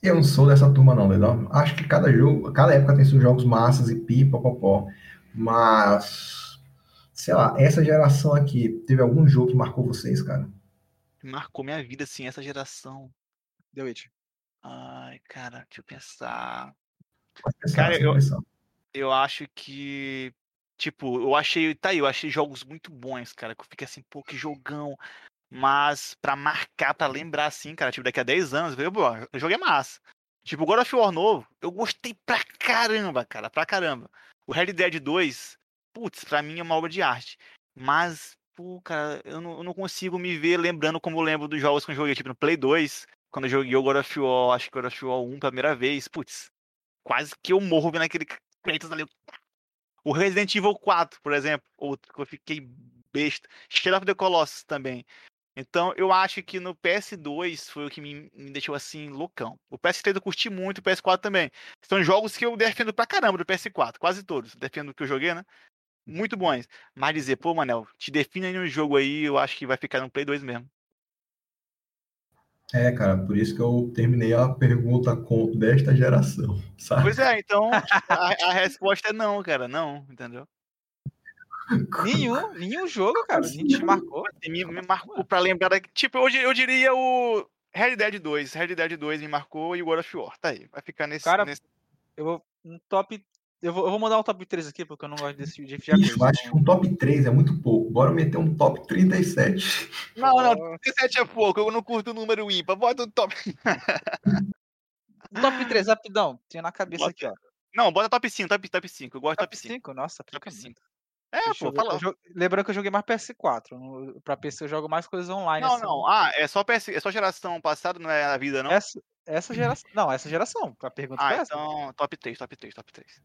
eu não sou dessa turma, não, entendeu? Acho que cada jogo, cada época tem seus jogos massas e pipa, popó. Mas, sei lá, essa geração aqui, teve algum jogo que marcou vocês, cara? Marcou minha vida, assim, essa geração. The Witch. Ai, cara, deixa eu pensar. Pensar, Cara, eu- pressão. Eu acho que. Tipo, eu achei. Tá aí, eu achei jogos muito bons, cara. Que eu fiquei assim, pô, que jogão. Mas pra marcar, pra lembrar assim, cara, tipo, daqui a 10 anos, eu, pô, o jogo é massa. Tipo, o God of War novo, eu gostei pra caramba, cara, pra caramba. O Red Dead 2, putz, pra mim é uma obra de arte. Mas, pô, cara, eu não, eu não consigo me ver lembrando como eu lembro dos jogos que eu joguei, tipo, no Play 2, quando eu joguei o God of War, acho que God of War 1 pela primeira vez, putz, quase que eu morro vendo aquele Kratos ali. O Resident Evil 4, por exemplo, outro que eu fiquei besta. Shadow of the Colossus também. Então, eu acho que no PS2 foi o que me, me deixou assim loucão. O PS3 eu curti muito, o PS4 também. São jogos que eu defendo pra caramba do PS4, quase todos. Defendo o que eu joguei, né? Muito bons. Mas dizer, pô, Manel, te define aí no jogo aí, eu acho que vai ficar no Play 2 mesmo. É, cara, por isso que eu terminei a pergunta com desta geração, sabe? Pois é, então a, a resposta é não, cara, não, entendeu? Nenhum, nenhum jogo, cara. Assim, te marcou. Me, me marcou pra lembrar. Da... Tipo, eu, di- eu diria o Red Dead 2. Red Dead 2 me marcou e o God of War. Tá aí, vai ficar nesse. Cara, nesse... Eu vou. Um top. Eu vou, eu vou mandar um top 3 aqui, porque eu não gosto desse tipo de Bicho, coisa. acho que um top 3 é muito pouco. Bora meter um top 37. Não, não, 37 é pouco, eu não curto o número ímpar. Bota o top. Um top 3, rapidão. Tinha na cabeça Bota. aqui, ó. Não, bota top 5, top, top 5. Eu gosto de Top top 5. 5? Nossa, Top pica 5. muito. É, Deixa pô, fala. eu jo- Lembrando que eu joguei mais PS4. no- Pra PC eu jogo mais coisas online. Não, assim. não. Ah, é só, PS... é só geração passada, não é a vida, não? Essa, essa geração. Não, essa geração. A pergunta Ah, essa. então top 3, top 3, top 3.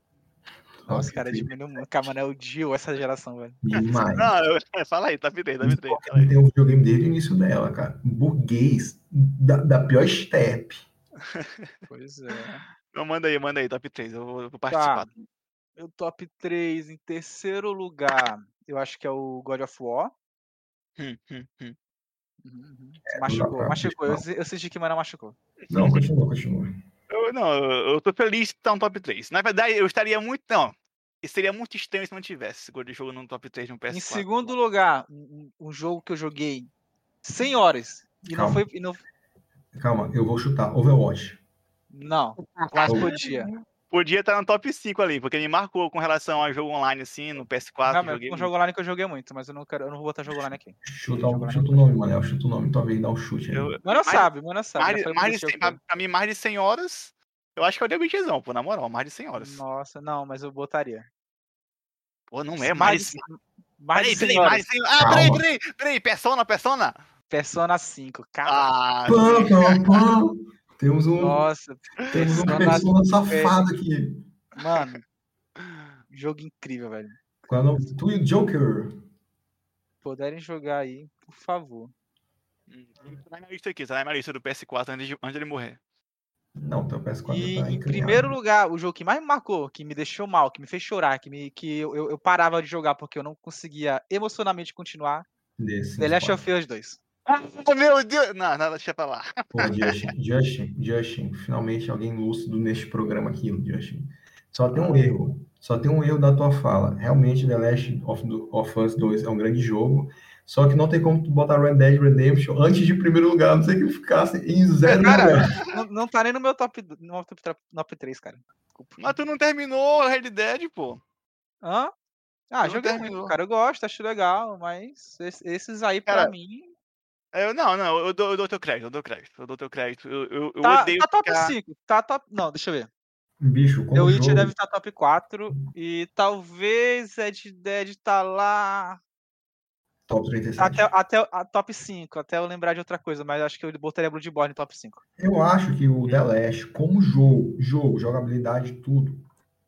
Nossa, cara, diminuiu muito. Camarão odiou essa geração, velho. Demais. Não, eu... fala aí, top 3, top 3. Porque Fala aí. tem um videogame desde o início dela, cara. Burguês da, da pior step. Pois é. Não, manda aí, manda aí, top 3. Eu vou, eu vou participar. Tá. Meu top 3, em terceiro lugar, eu acho que é o God of War. Hum, hum, hum. Uhum, uhum. Machucou, machucou. Eu, senti que Mano machucou. Não, continua, continua. Eu, não, eu tô feliz de estar no top 3. Na verdade, eu estaria muito. Não. Seria muito estranho se não tivesse esse jogo no top 3 de um PS4. Em segundo lugar, um, um jogo que eu joguei 100 horas. E não Calma. foi. E não, Calma, eu vou chutar. Overwatch. não, mas Ô. podia. Podia estar no top 5 ali, porque me marcou com relação a jogo online, assim, no PS4. Não, mas joguei um jogo online que eu joguei muito, mas eu não, quero, eu não vou botar jogo online aqui. Chuta, um, chuta o nome, Manel. Chuta o nome, talvez dá um chute aí. Eu- Mano mais- sabe, mano sabe. mais, mais muito de 100, jogo pra, pra mim, mais de 100 horas. Eu acho que é o The Witcherzão, pô, na moral, mais de 100 horas. Nossa, não, mas eu botaria. Pô, não é mais 100. mais Peraí, de 100 peraí, horas. mais de 100. Ah, peraí, peraí, peraí, Persona, Persona? Persona 5, cara. Ah, Pã, pã, pã. Temos um, Nossa, temos um Persona persona safado aqui. mano. Jogo incrível, velho. Qual é o nome? Tu e o Joker. Puderem jogar aí, por favor. Hum, tá na minha lista aqui, tá na minha lista do PS4 antes de, antes de ele morrer. Não, teu PS4 E tá em primeiro lugar, o jogo que mais me marcou, que me deixou mal, que me fez chorar, que, me, que eu, eu- eu parava de jogar porque eu não conseguia emocionalmente continuar, Desse, The Last of Us 2. Ah, meu Deus! Não, nada, deixa pra lá. Pô, Justin, Justin, Justin, finalmente alguém lúcido neste programa aqui, Justin. Só tem um erro. Só tem um erro da tua fala. Realmente, The Last of, of Us 2 é um grande jogo. Só que não tem como tu botar Red Dead Redemption antes de primeiro lugar, a não sei que ficasse em zero Cara, lugar. não, não tá nem no meu top, no top, top 3, cara. Desculpa. Mas tu não terminou Red Dead, pô. Hã? Ah, joguei muito, cara. Eu gosto, acho legal, mas es- esses aí pra Cara, mim. Eu, não, não, eu dou, eu dou teu crédito, eu dou crédito, eu dou teu crédito. Eu, eu, eu Tá, odeio tá top ficar... 5. Tá top. Não, deixa eu ver. Bicho, como The Witcher jogo, deve estar top 4. E talvez Red Dead tá lá. top 37. Até, até a top 5, até eu lembrar de outra coisa, mas acho que eu botaria Bloodborne top 5. Eu acho que o The Last, como jogo, jogo, jogabilidade, tudo,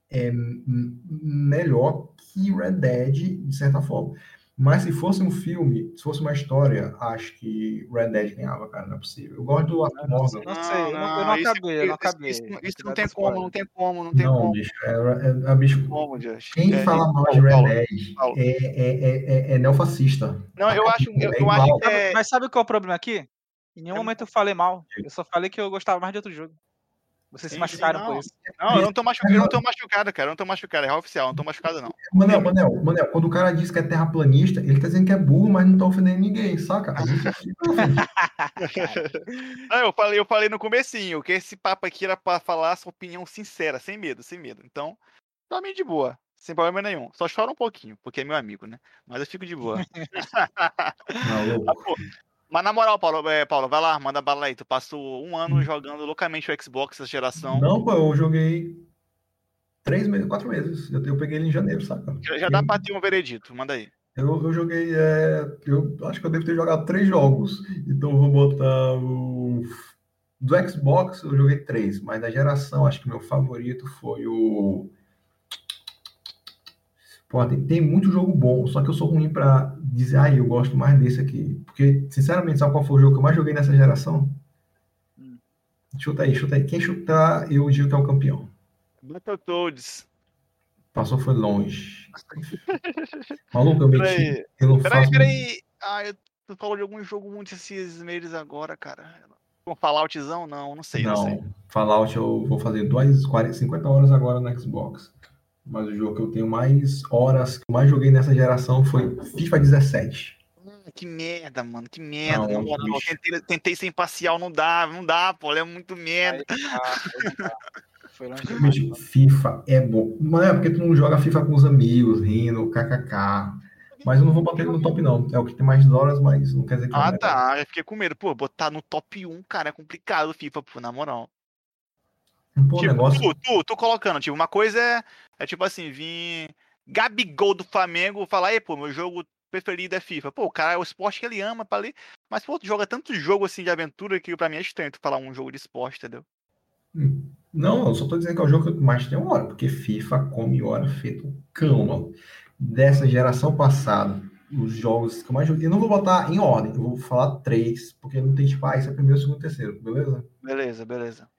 é melhor que Red Dead, de certa forma. Mas se fosse um filme, se fosse uma história, acho que Red Dead ganhava, cara, não é possível. Eu gosto do Arthur Morgan. Não sei, eu não- eu não isso- acabei, eu não isso- acabei. Isso, isso Esse não tem spoiler. como, não tem como, não tem Não, como. bicho, é, é, é, bicho. como, Josh. Quem É, fala mal de Red Dead é, é, é, é, é neofascista. Não, eu acho, eu, É eu acho que é... Mas sabe qual é o problema aqui? Em nenhum É- momento eu falei mal. Eu só falei que eu gostava mais de outro jogo. Vocês se Sim, sim, machucaram não. por isso. Não, eu não tô machucado, eu não tô machucado, cara. Eu não tô machucado, é real oficial, eu não tô machucado, não. Manel, Manel, Manel, quando o cara diz que é terraplanista, ele tá dizendo que é burro, mas não tá ofendendo ninguém, saca? A gente fica ofendido. Não, eu falei, eu falei no comecinho que esse papo aqui era pra falar a sua opinião sincera, sem medo, sem medo. Então, pra mim de boa, sem problema nenhum. Só chora um pouquinho, porque é meu amigo, né? Mas eu fico de boa. Não. Ah, pô, Mas na moral, Paulo, é, Paulo, vai lá, manda bala aí. Tu passou um ano jogando loucamente o Xbox essa geração. Não, pô, eu joguei três meses, quatro meses. Eu, eu peguei ele em janeiro, saca? Já, já dá pra ter um veredito, manda aí. Eu, eu joguei, é, eu acho que eu devo ter jogado três jogos. Então eu vou botar o. Do Xbox eu joguei três, mas da geração, acho que meu favorito foi o. Pô, tem, tem muito jogo bom, só que eu sou ruim pra dizer, ah, eu gosto mais desse aqui. Porque, sinceramente, sabe qual foi o jogo que eu mais joguei nessa geração? Hum. Chuta aí, chuta aí. Quem chutar, eu digo que é o campeão. Battletoads. Passou foi longe. Maluco, eu meti. Peraí, Eu não peraí, faço. peraí. Ah, eu, tu falou de algum jogo muito esses meses agora, cara. Um Falloutzão? Não, não sei, não, sei. Não, Fallout eu vou fazer duas, 40, 50 horas agora no Xbox. Mas o jogo que eu tenho mais horas, que eu mais joguei nessa geração foi FIFA 17. Hum, Que merda, mano, que merda. Não, na moral, bicho. tentei, tentei ser imparcial, não dá, não dá, pô, é muito merda. Aí, aí, tá. Foi longe demais. FIFA é bom. Não é porque tu não joga FIFA com os amigos, rindo, kkk. Mas eu não vou botar ele no top, não. É o que tem mais horas, mas não quer dizer que é Ah, melhor. tá, eu fiquei com medo. Pô, botar no top 1, cara, é complicado o FIFA, pô, na moral. Pô, o tipo, negócio. tu, tu, tu colocando, tipo, uma coisa é, é tipo assim, vir Gabigol do Flamengo falar, aí, pô, meu jogo preferido é FIFA. Pô, o cara é o esporte que ele ama pra ali. Mas, pô, tu joga tanto jogo assim de aventura que pra mim é estranho tu falar um jogo de esporte, entendeu? Não, eu só tô dizendo que é o jogo que eu mais tenho hora, porque FIFA come hora feito um cão, mano. Dessa geração passada, os jogos que eu mais joguei. Eu não vou botar em ordem, eu vou falar três, porque não tem tipo, ah, esse é primeiro, segundo, terceiro, beleza? Beleza, beleza.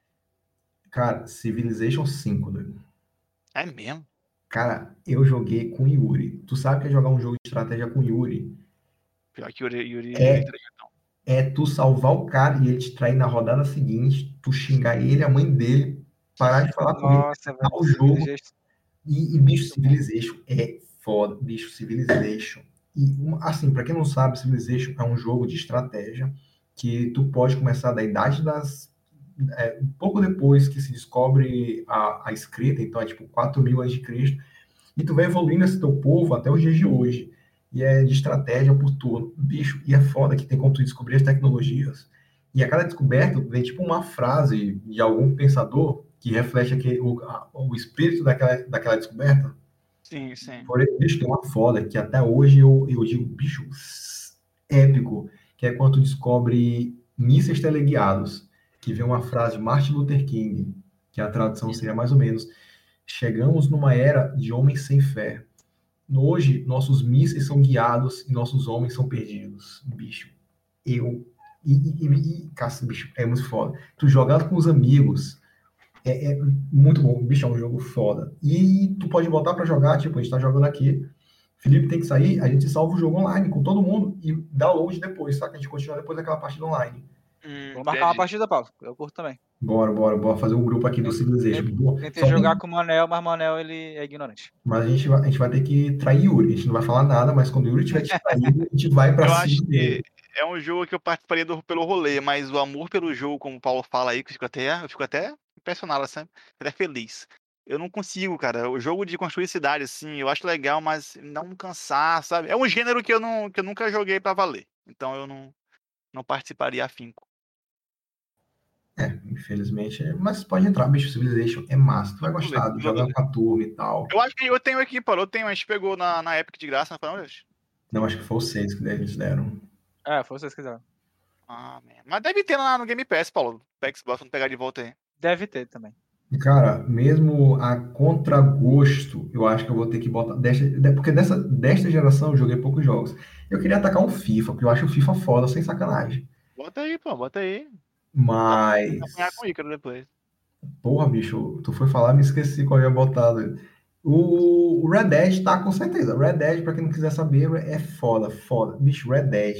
Cara, Civilization 5, doido. É mesmo? Cara, eu joguei com Yuri. Tu sabe que é jogar um jogo de estratégia com Yuri? Pior que Yuri. Yuri É. não. É tu salvar o cara e ele te trair na rodada seguinte, tu xingar ele, a mãe dele, parar de falar com ele. Nossa, velho. o jogo. E, e bicho, Civilization é foda. Bicho, Civilization. E, assim, pra quem não sabe, Civilization é um jogo de estratégia que tu pode começar da idade das. É, um pouco depois que se descobre a, a escrita, então é tipo 4 mil antes de Cristo, e tu vai evoluindo esse teu povo até os dias de hoje. E é de estratégia por turno. Bicho, e é foda que tem como tu descobrir as tecnologias. E a cada descoberta vem tipo uma frase de algum pensador que reflete aquele, o, a- o espírito daquela, daquela descoberta. Sim, sim. Por exemplo, bicho, tem uma foda que até hoje eu, eu digo, bicho, épico, que é quando tu descobre mísseis teleguiados, que vem uma frase de Martin Luther King, que a tradução seria mais ou menos, chegamos numa era de homens sem fé. Hoje, nossos mísseis são guiados e nossos homens são perdidos. Bicho, eu... E, e, e, caça, bicho, é muito foda. Tu jogando com os amigos, é, é muito bom. Bicho, é um jogo foda. E tu pode botar pra jogar, tipo, a gente tá jogando aqui. Felipe tem que sair, a gente salva o jogo online com todo mundo e download depois, tá? Que a gente continua depois daquela partida online. Hum, Vou marcar uma partida, Paulo. Eu curto também. Bora, bora, bora fazer um grupo aqui do Civilization. Tentei Só jogar tem- com o Manel, mas o Manel ele é ignorante. Mas a gente, vai, a gente vai ter que trair Yuri. A gente não vai falar nada, mas quando o Yuri tiver te traído, a gente vai pra Eu cima acho dele. que é um jogo que eu participaria do- pelo rolê, mas o amor pelo jogo, como o Paulo fala aí, que eu fico até, eu fico até impressionado, sabe? Até feliz. Eu não consigo, cara. O jogo de construir cidade, assim, eu acho legal, mas dá um cansar, sabe? É um gênero que eu, não, que eu nunca joguei pra valer. Então eu não, não participaria afinco. É, infelizmente. é- Mas pode entrar, bicho. Civilization é massa. Tu vai gostar de jogar com a turma e tal. Eu acho que eu tenho aqui, Paulo. Eu tenho, a gente pegou na, na Epic de graça, não foi não? Não, acho que foi vocês que eles deram. É, foi vocês que quiseram. Ah, man. Mas deve ter lá no Game Pass, Paulo. Pega Xbox, vamos pegar de volta aí. Deve ter também. Cara, mesmo a contragosto, eu acho que eu vou ter que botar. Desta, de- porque dessa, desta geração eu joguei poucos jogos. Eu queria atacar um FIFA, porque eu acho o FIFA foda, sem sacanagem. Bota aí, pô, bota aí. Mas. Apanhar com o Ícaro depois. Porra, bicho, tu foi falar, me esqueci qual ia botar. O, Red Dead tá com certeza. Red Dead, pra quem não quiser saber, é foda, foda. Bicho, Red Dead.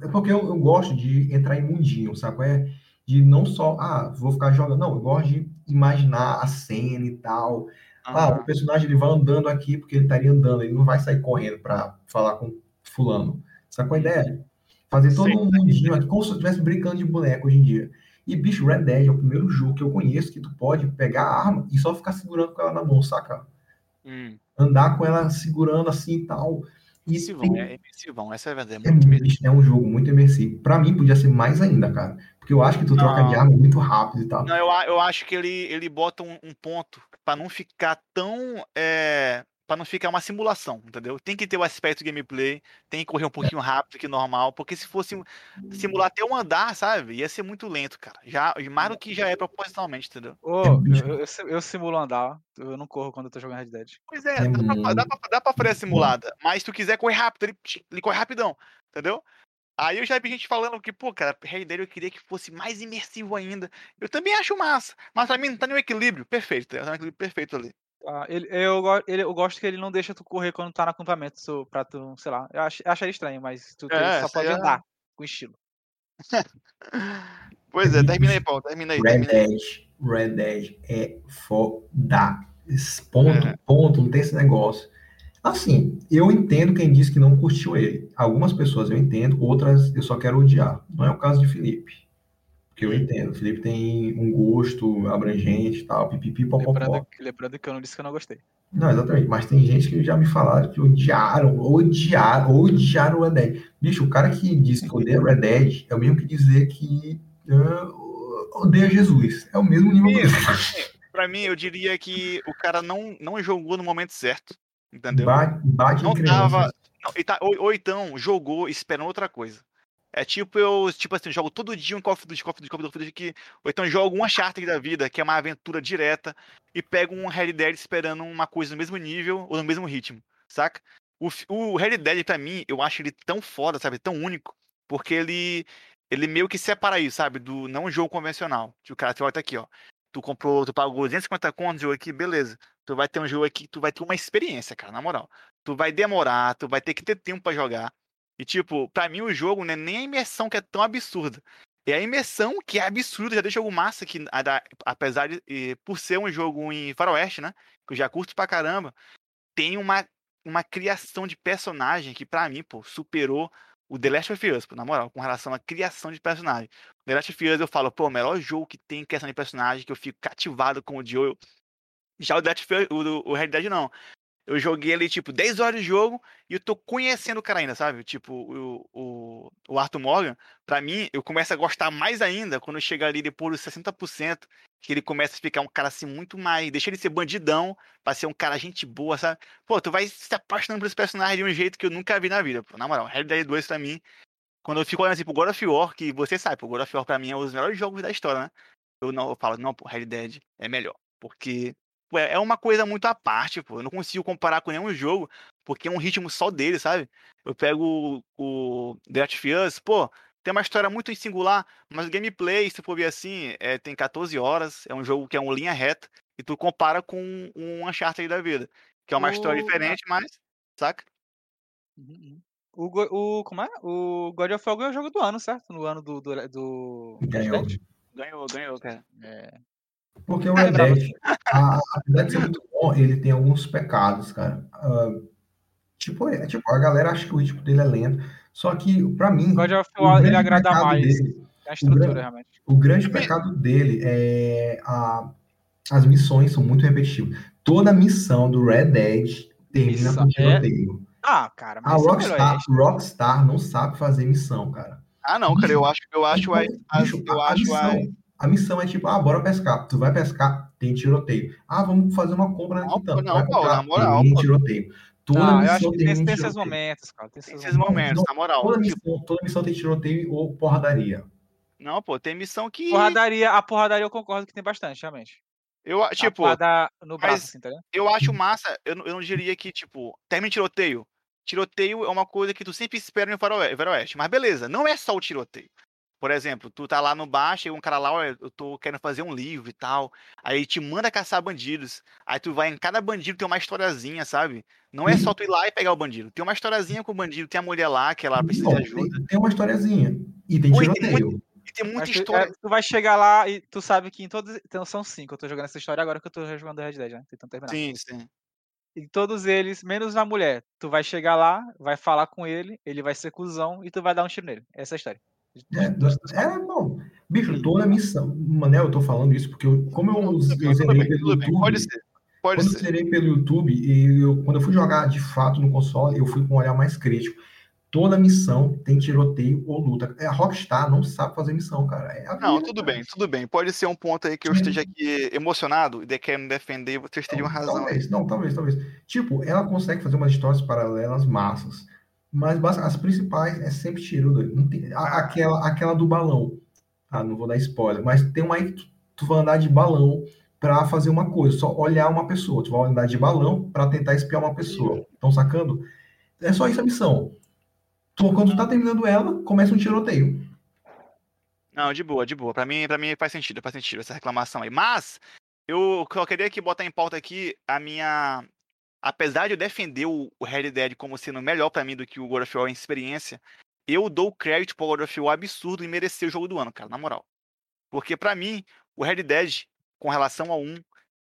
É porque eu, eu gosto de entrar em mundinho, sabe? É de não só, ah, vou ficar jogando. Não, eu gosto de imaginar a cena e tal. Ah, o personagem ele vai andando aqui porque ele estaria andando, ele não vai sair correndo pra falar com fulano. Sabe qual é a ideia? Fazer todo Sim. um mundinho aqui, como se eu estivesse brincando de boneco hoje em dia. E, bicho, Red Dead é o primeiro jogo que eu conheço que tu pode pegar a arma e só ficar segurando com ela na mão, saca? Hum, Andar com ela segurando assim e tal. E imersivão, tem- é imersivão, essa é a verdade. É é, muito imersivo. é um jogo muito imersivo. Pra mim, podia ser mais ainda, cara. Porque eu acho que tu troca de Não. arma muito rápido e tal. Não, eu, eu acho que ele, ele bota um, um ponto pra não ficar tão. É, para não ficar uma simulação, entendeu? Tem que ter o aspecto gameplay, tem que correr um pouquinho rápido que normal, porque se fosse simular até um andar, sabe? Ia ser muito lento, cara. Já, mais do que já é propositalmente, entendeu? Ô, bicho. eu, eu, eu simulo andar, eu não corro quando eu tô jogando Red Dead. Pois é, É dá, pra, dá, pra, dá pra fazer a simulada, mas se tu quiser correr rápido, ele, ele corre rapidão, entendeu? Aí eu já vi gente falando que, pô, cara, Red Dead eu queria que fosse mais imersivo ainda. Eu também acho massa, mas pra mim não tá no equilíbrio perfeito, tá no equilíbrio perfeito ali. Ah, ele, eu, ele, eu gosto que ele não deixa tu correr quando tá no acampamento, so- pra tu, sei lá. Eu ach, acharia estranho, mas tu, tu É, só pode é- andar com estilo. Pois é, termina aí, Paulo, termina aí. Red. Dead, Red Dead é foda. Esse Ponto, É. ponto, não tem esse negócio. Assim, eu entendo quem disse que não curtiu ele. Algumas pessoas eu entendo, outras eu só quero odiar. Não é o caso de Felipe. Porque eu entendo. O Felipe tem um gosto abrangente e tal, pipipi, popopó. Lembrando, que- lembrando que eu não disse que eu não gostei. Não, exatamente. Mas tem gente que já me falaram que odiaram, odiaram, odiaram o Red Dead. Bicho, o cara que disse que odeia Red Dead é o mesmo que dizer que ah, odeia Jesus. É o mesmo nível Isso, do pra mim, eu diria que o cara não, não jogou no momento certo, entendeu? Bate, bate Não tava. não, e tá- ou, ou então jogou esperando outra coisa. É tipo eu, tipo assim, jogo todo dia um Call of Duty, Call of Duty, Call of Duty, que, ou então jogo um Uncharted da vida, que é uma aventura direta, e pego um Red Dead esperando uma coisa no mesmo nível ou no mesmo ritmo, saca? O, o Red Dead, pra mim, eu acho ele tão foda, sabe? Tão único, porque ele, ele meio que separa isso, sabe? Do não jogo convencional. Tipo, cara, tu olha tá aqui, ó. Tu comprou, tu pagou 250 contos jogo aqui, beleza. Tu vai ter um jogo aqui, tu vai ter uma experiência, cara, na moral. Tu vai demorar, tu vai ter que ter tempo pra jogar. E, tipo, pra mim o jogo não é nem a imersão que é tão absurda. É a imersão que é absurda, já deixa o massa, que apesar de, por ser um jogo em faroeste, né? Que eu já curto pra caramba, tem uma, uma criação de personagem que, pra mim, pô, superou o The Last of Us, na moral, com relação à criação de personagem. The Last of Us eu falo, pô, o melhor jogo que tem criação de personagem, que eu fico cativado com o Joel. Já o, Us- o, o Red Dead não. Eu joguei ali, tipo, 10 horas de jogo e eu tô conhecendo o cara ainda, sabe? Tipo, o, o, o Arthur Morgan, pra mim, eu começo a gostar mais ainda quando chega ali depois dos 60%, que ele começa a ficar um cara assim muito mais. Deixa ele ser bandidão, pra ser um cara gente boa, sabe? Pô, tu vai se apaixonando por esse personagem de um jeito que eu nunca vi na vida, pô. Na moral, Red Dead 2 pra mim, quando eu fico olhando assim pro God of War, que você sabe, o God of War pra mim é um dos melhores jogos da história, né? Eu não eu falo, não, pô, Red Dead é melhor. Porque pô, é uma coisa muito à parte, pô. Eu não consigo comparar com nenhum jogo, porque é um ritmo só dele, sabe? Eu pego o, o The Last of Us, pô, tem uma história muito singular, mas o gameplay, se for ver assim, é, tem 14 horas, é um jogo que é uma linha reta, e tu compara com um Uncharted da vida, que é uma história diferente, mas, saca? Uhum, uhum. O, Go- o, como é? O God of War ganhou o jogo do ano, certo? No ano do, do, do Ganhou. Ganhou, ganhou, cara. É. Porque o Red Dead, a- apesar de ser muito bom, ele tem alguns pecados, cara. Ah, tipo, é, tipo, a galera acha que o ritmo dele é lento. Só que, pra mim, God of o War, ele grande agrada mais. dele- É a estrutura, grande- realmente. o grande pecado dele é a, as missões são muito repetitivas. Toda missão do Red Dead termina Missão- com tiroteio. Ah, cara, A mas isso é Rockstar, melhor. Rockstar não sabe fazer missão, cara. Ah, não, cara, eu acho, eu acho, a, Bicho, a- bicho, eu a, a acho a, a missão é tipo, ah, bora pescar. Tu vai pescar, tem tiroteio. Ah, vamos fazer uma compra na Não, Quintão. pô, Tu não, comprar, na moral, tem tiroteio. Toda Não, eu missão acho que tem, tem, um tem tiroteio. momentos, cara. Tem esses momentos, na moral. Toda Tipo, missão, toda missão tem tiroteio ou porradaria. não, pô, tem missão que. Porradaria, a porradaria eu concordo que tem bastante, realmente. Eu, A tipo, porrada no braço, mas- assim, tá ligado? eu acho massa, eu, não- eu não diria que, tipo, termina tiroteio. Tiroteio é uma coisa que tu sempre espera no faroe- Faroeste. Mas beleza, não é só o tiroteio. Por exemplo, tu tá lá no bar, chega um cara lá, olha, eu tô querendo fazer um livro e tal. Aí te manda caçar bandidos. Aí tu vai em cada bandido tem uma historiazinha, sabe? Não é só tu ir lá e pegar o bandido. Tem uma historiazinha com o bandido, tem a mulher lá que ela precisa de Não, ajuda. tem, tem uma historiazinha. E tem Oi, tem. E tem muita tu, história. é, tu vai chegar lá e tu sabe que em todos. Então são cinco. Eu tô jogando essa história agora que eu tô jogando Red Dead, né? Tentando terminar. Sim, sim. Em todos eles, menos na mulher. Tu vai chegar lá, vai falar com ele, ele vai ser cuzão e tu vai dar um tiro nele. Essa é a história. É, é, bom. Bicho, toda missão. Manel, eu tô falando isso porque eu, como eu, eu zerei pelo. YouTube. Pode ser. Pode Quando eu ser. zerei pelo YouTube, e eu, quando eu fui jogar de fato no console, eu fui com um olhar mais crítico. Toda missão tem tiroteio ou luta. É, A Rockstar não sabe fazer missão, cara. É a Não, vida, tudo cara. bem, tudo bem. Pode ser um ponto aí que eu Sim. esteja aqui emocionado e de querendo defender, vocês teriam razão. Talvez, não, talvez, talvez. Tipo, ela consegue fazer umas histórias paralelas massas. Mas as principais é sempre tiro. aquela, aquela do balão. Ah, não vou dar spoiler. Mas tem uma aí que tu, tu vai andar de balão pra fazer uma coisa. Só olhar uma pessoa. Tu vai andar de balão pra tentar espiar uma pessoa. Estão sacando? É só isso a missão. Tu, quando tu tá terminando ela, começa um tiroteio. Não, de boa, de boa. Pra mim, pra mim faz sentido, faz sentido essa reclamação aí. Mas eu só queria aqui botar em pauta aqui a minha. Apesar de eu defender o o Red Dead como sendo melhor pra mim do que o God of War em experiência, eu dou crédito pro God of War absurdo e merecer o jogo do ano, cara, na moral. Porque pra mim, o Red Dead, com relação ao 1,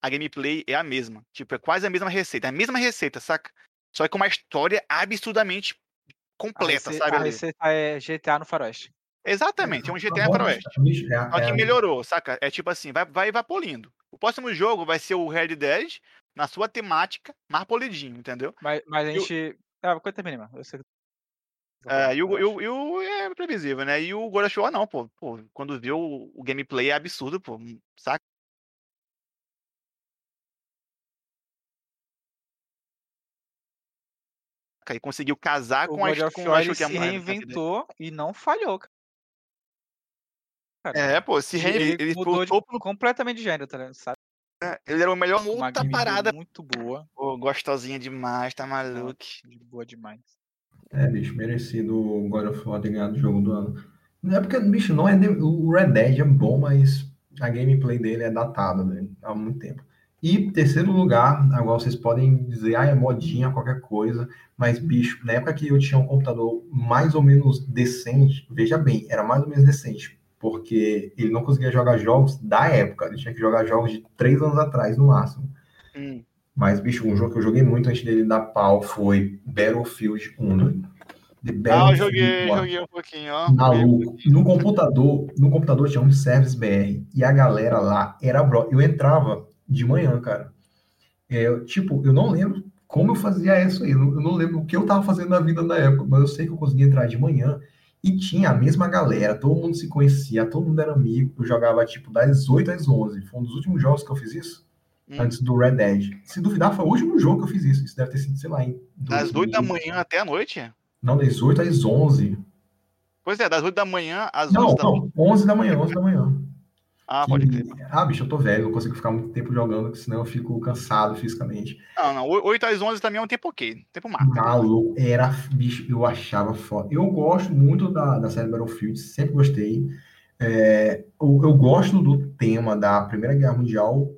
a gameplay é a mesma. Tipo, é quase a mesma receita. É a mesma receita, saca? Só que com uma história absurdamente A, completa, rece- sabe? a receita é GTA no Faroeste. Exatamente, é um A GTA Rockstar, Faroeste. bicho, é a- Só é que a- melhorou, saca? É tipo assim, vai, vai, vai polindo. O próximo jogo vai ser o Red Dead na sua temática, mais polidinho, entendeu? Mas, mas a gente. Ah, coisa mano. Eu sei que- É, e, o, e, o, e o- é previsível, né? E o War não, pô. pô quando viu o, o gameplay é absurdo, pô. Saca? E conseguiu casar O com a, God com War ele que a se mulher- reinventou e não falhou, cara. É, pô, se Ele, ele mudou de- topo, completamente de gênero, tá ligado? Sabe? Ele era o melhor outra parada. muito boa. Pô, gostosinha demais, tá maluco. De boa demais. É, bicho, merecido o God of War ter ganhado o jogo do ano. Não é porque, bicho, não é. O Red Dead é bom, mas a gameplay dele é datada, né? Há muito tempo. E terceiro lugar, agora vocês podem dizer, ah, é modinha, qualquer coisa, mas, bicho, na época que eu tinha um computador mais ou menos decente, veja bem, era mais ou menos decente, porque ele não conseguia jogar jogos da época, ele tinha que jogar jogos de três anos atrás, no máximo. Hum. Mas, bicho, um jogo que eu joguei muito antes dele dar pau foi Battlefield 1. doido. The Ah, eu joguei, 1. joguei um pouquinho, ó. Maluco. No computador, no computador tinha um service BR e a galera lá era bro. Eu entrava de manhã, cara. É, tipo, eu não lembro como eu fazia isso aí. Eu não, eu não lembro o que eu tava fazendo na vida na época, mas eu sei que eu conseguia entrar de manhã e tinha a mesma galera, todo mundo se conhecia, todo mundo era amigo. Eu jogava tipo das 8 às 11. Foi um dos últimos jogos que eu fiz isso, Hum. antes do Red Dead. Se duvidar, foi o último jogo que eu fiz isso. Isso deve ter sido, sei lá, em Das 8 da 2000. manhã até a noite? Não, das 8 às 11. Pois é, das 8 da manhã às Não, 11 da noite. não, 11 da manhã, 11 da manhã. Ah, pode crer. Ah, bicho, eu tô velho, não consigo ficar muito tempo jogando, senão eu fico cansado fisicamente. Não, não. 8 às 11 também é um tempo ok. Tempo marco. Maluco, era, bicho, eu achava foda. Eu gosto muito da, da série Battlefield, sempre gostei. É, eu, eu gosto do tema da Primeira Guerra Mundial.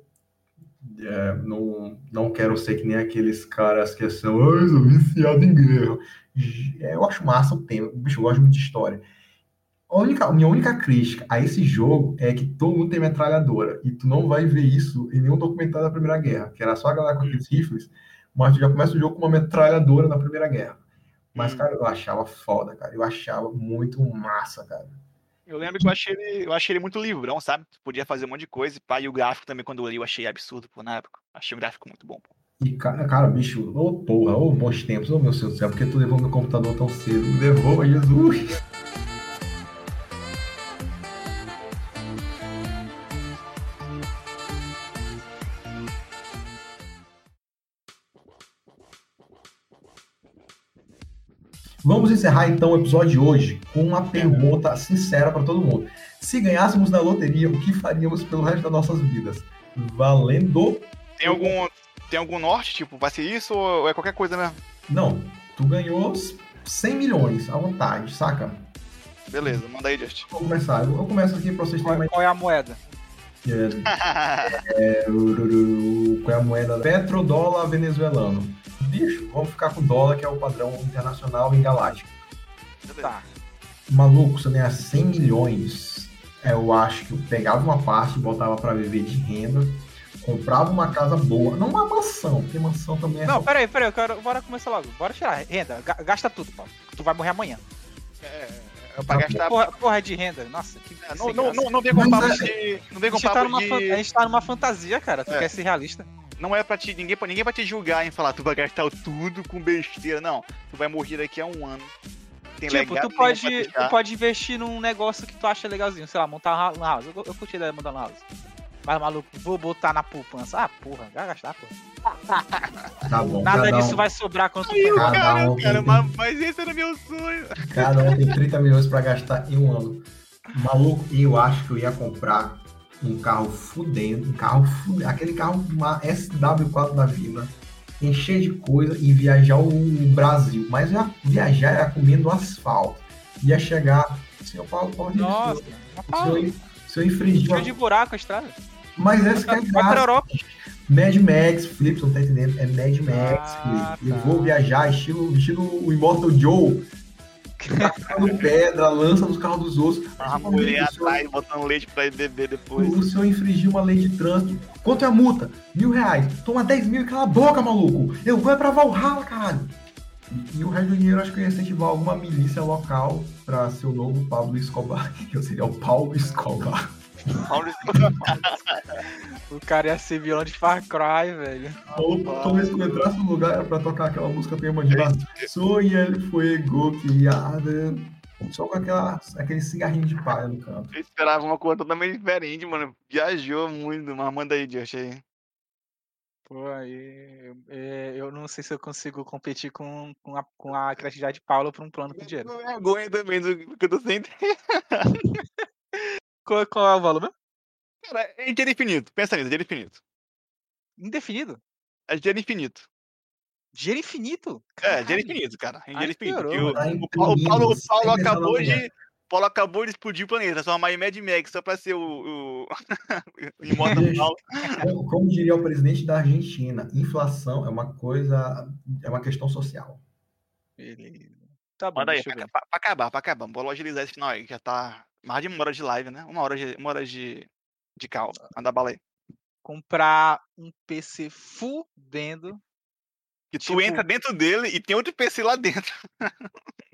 É, não, não quero ser que nem aqueles caras que são, eu sou viciado em guerra. É, eu acho massa o tema, bicho, eu gosto muito de história. A única, minha única crítica a esse jogo é que todo mundo tem metralhadora. E tu não vai ver isso em nenhum documentário da Primeira Guerra, que era só a galera com aqueles rifles, mas tu já começa o jogo com uma metralhadora na Primeira Guerra. Mas, Hum. cara, eu achava foda, cara. Eu achava muito massa, cara. Eu lembro que eu achei ele, eu achei ele muito livrão, sabe? Tu podia fazer um monte de coisa. E, pá, e o gráfico também, quando eu li, eu achei absurdo, pô, na época. Achei o gráfico muito bom, pô. E, cara, cara bicho, ô porra, ô bons tempos, ô meu Deus do céu, porque tu levou meu computador tão cedo? Me Levou, Jesus! Vamos encerrar então o episódio de hoje com uma pergunta sincera para todo mundo. Se ganhássemos na loteria, o que faríamos pelo resto das nossas vidas? Valendo Tem algum, tem algum norte, tipo, vai ser isso ou é qualquer coisa mesmo? Não, tu ganhou 100 milhões à vontade, saca? Beleza, manda aí, Just. Vou começar. Eu eu começo aqui pra vocês terem Qual, é a moeda? É, ururu, Qual é a moeda? Petrodólar venezuelano. Bicho, vamos ficar com dólar, que é o padrão internacional em galáctico. Tá. Maluco, se eu ganhar 100 milhões, eu acho que eu pegava uma parte e botava pra viver de renda, comprava uma casa boa, não uma mansão, porque mansão também é Não, peraí, peraí, eu quero. Bora começar logo. Bora tirar. Renda. Ga- Gasta tudo, Paulo. Tu vai morrer amanhã. É, é pra gastar. Porra, porra de renda. Nossa, que. É, não, não, não, não vem com papo é- de. Não vem A com gente, tá papo fan- a de. gente tá numa fantasia, cara. Tu É. quer ser realista? Não é pra te. Ninguém, ninguém vai te julgar em falar, tu vai gastar tudo com besteira. Não. Tu vai morrer daqui a um ano. Tem tipo, legado tu pode, tu pode investir num negócio que tu acha legalzinho. Sei lá, montar uma house. Eu, eu curti a ideia de montar uma house. Mas, maluco, vou botar na poupança. Ah, porra, vai gastar, porra. Tá bom. Nada cada disso um, vai sobrar quando tu Aí, Cada cara, um cara, tem- mas, mas esse era meu sonho. Cada um tem 30 milhões pra gastar em um ano. Maluco, eu acho que eu ia comprar um carro fudendo, um carro fudendo, aquele carro, uma SW4 da vida, encher de coisa e viajar o Brasil. Mas ia viajar era comendo asfalto. Ia chegar, senhor Paulo, Paulo Nossa, se mas eu, Paulo, se eu, se eu infringir cheio uma... de buraco a estrada. Mas essa que é a. Mad Max, Flip, não tá entendendo? É Mad Max, Ah, Felipe. Eu tá. vou viajar estilo, estilo o Immortal Joe. Tacando pedra, lança nos carros dos outros. A Mas, mulher o senhor- atrás, botando leite pra ele beber depois. O senhor infringiu uma lei de trânsito. Quanto é a multa? Mil reais. Toma 10 mil e cala a boca, maluco. Eu vou é pra Valhalla, caralho. E, e o resto do dinheiro acho que eu ia incentivar alguma milícia local pra ser o novo Pablo Escobar. Que eu seria o Paulo Escobar. O cara ia ser vilão de Far Cry, velho. Ou toda vez que eu entrasse no lugar era pra tocar aquela música tema de lá. Soy el fuego que arde. Só com aquela, aquele cigarrinho de palha no canto. Eu esperava uma coisa totalmente diferente, mano. Viajou muito, mas manda aí, Josh aí. Pô, aí. é, eu não sei se eu consigo competir com, com, a, com a criatividade de Paulo pra um plano com dinheiro. Com vergonha também do que eu tô sem. Qual, qual é o valor mesmo? Cara, é dinheiro infinito. Pensa nisso, dinheiro infinito. Indefinido. É dinheiro infinito. Dinheiro infinito? É, Caralho. dinheiro infinito, cara. É dinheiro infinito. piorou, porque o- Tá o, Paulo, o Paulo, o Paulo acabou de. Paulo acabou de explodir o planeta, transformar em Mad Max só pra ser o. o... Como, como diria o presidente da Argentina, inflação é uma coisa, é uma questão social. Beleza. Tá bom, Manda aí, pra, pra- pra acabar, pra acabar. Bora agilizar esse final aí, que já tá mais de uma hora de live, né? Uma hora de, uma hora de, de cal. Manda bala aí. Comprar um PC fudendo. Que tu Tipo- entra dentro dele e tem outro PC lá dentro.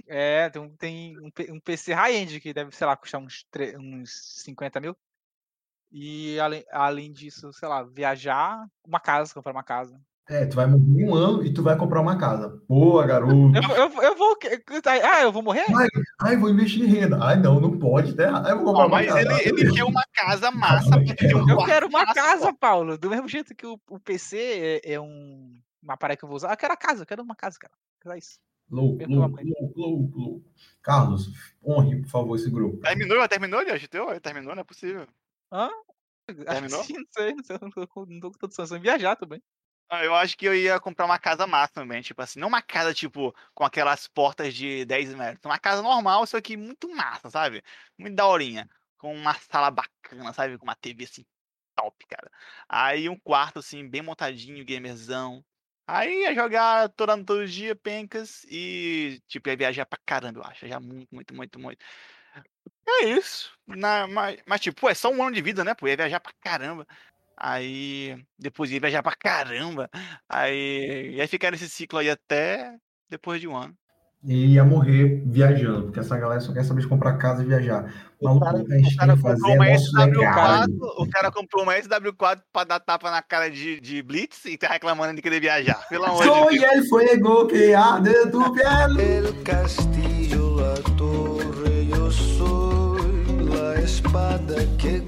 É, tem, um- tem um, um PC high-end que deve, sei lá, custar uns, uns 50 mil. E além, além disso, sei lá, viajar, uma casa, comprar uma casa. É, tu vai morrer um ano e tu vai comprar uma casa. Boa, garoto. Eu, vou- eu, vou- eu vou. Ah, eu vou morrer? Ai, vou investir em renda. Ai, não, não pode, tá errado. Ai, eu vou comprar Ó, uma mas casa. ele, ele quer uma casa massa pra ter um Eu quero uma casa. Paulo. Do mesmo jeito que o, o PC é, é um, uma aparelho que eu vou usar. Eu quero a casa, eu quero uma casa, cara. Só isso. Louco, louco, louco, louco. Carlos, honre, por favor, esse grupo. Terminou, terminou? Teu? Terminou, não é possível. Terminou? Sim, não sei, não sei, não tô, com- não tô com toda viajar também. Ah, eu acho que eu ia comprar uma casa massa também, tipo assim, não uma casa, tipo, com aquelas portas de 10 metros, uma casa normal, só que muito massa, sabe? Muito daorinha, com uma sala bacana, sabe? Com uma TV assim, top, cara. Aí um quarto, assim, bem montadinho, gamerzão. Aí ia jogar todo, todo dia, pencas, e, tipo, ia viajar pra caramba, eu acho, já muito, muito, muito, muito. É isso. Na, mas, mas, tipo, é só um ano de vida, né? Pô, ia viajar pra caramba. Aí depois ia viajar pra caramba. Aí ia ficar nesse ciclo aí até depois de um ano. E ia morrer viajando, porque essa galera só quer saber de comprar casa e viajar. O Maluco, cara, o cara comprou uma nosso legado. SW4, o cara comprou uma SW4 pra dar tapa na cara de, de Blitz e tá reclamando de querer viajar. Pelo amor de Deus. el fuego que arde tu. El castillo, la torre, yo soy la espada que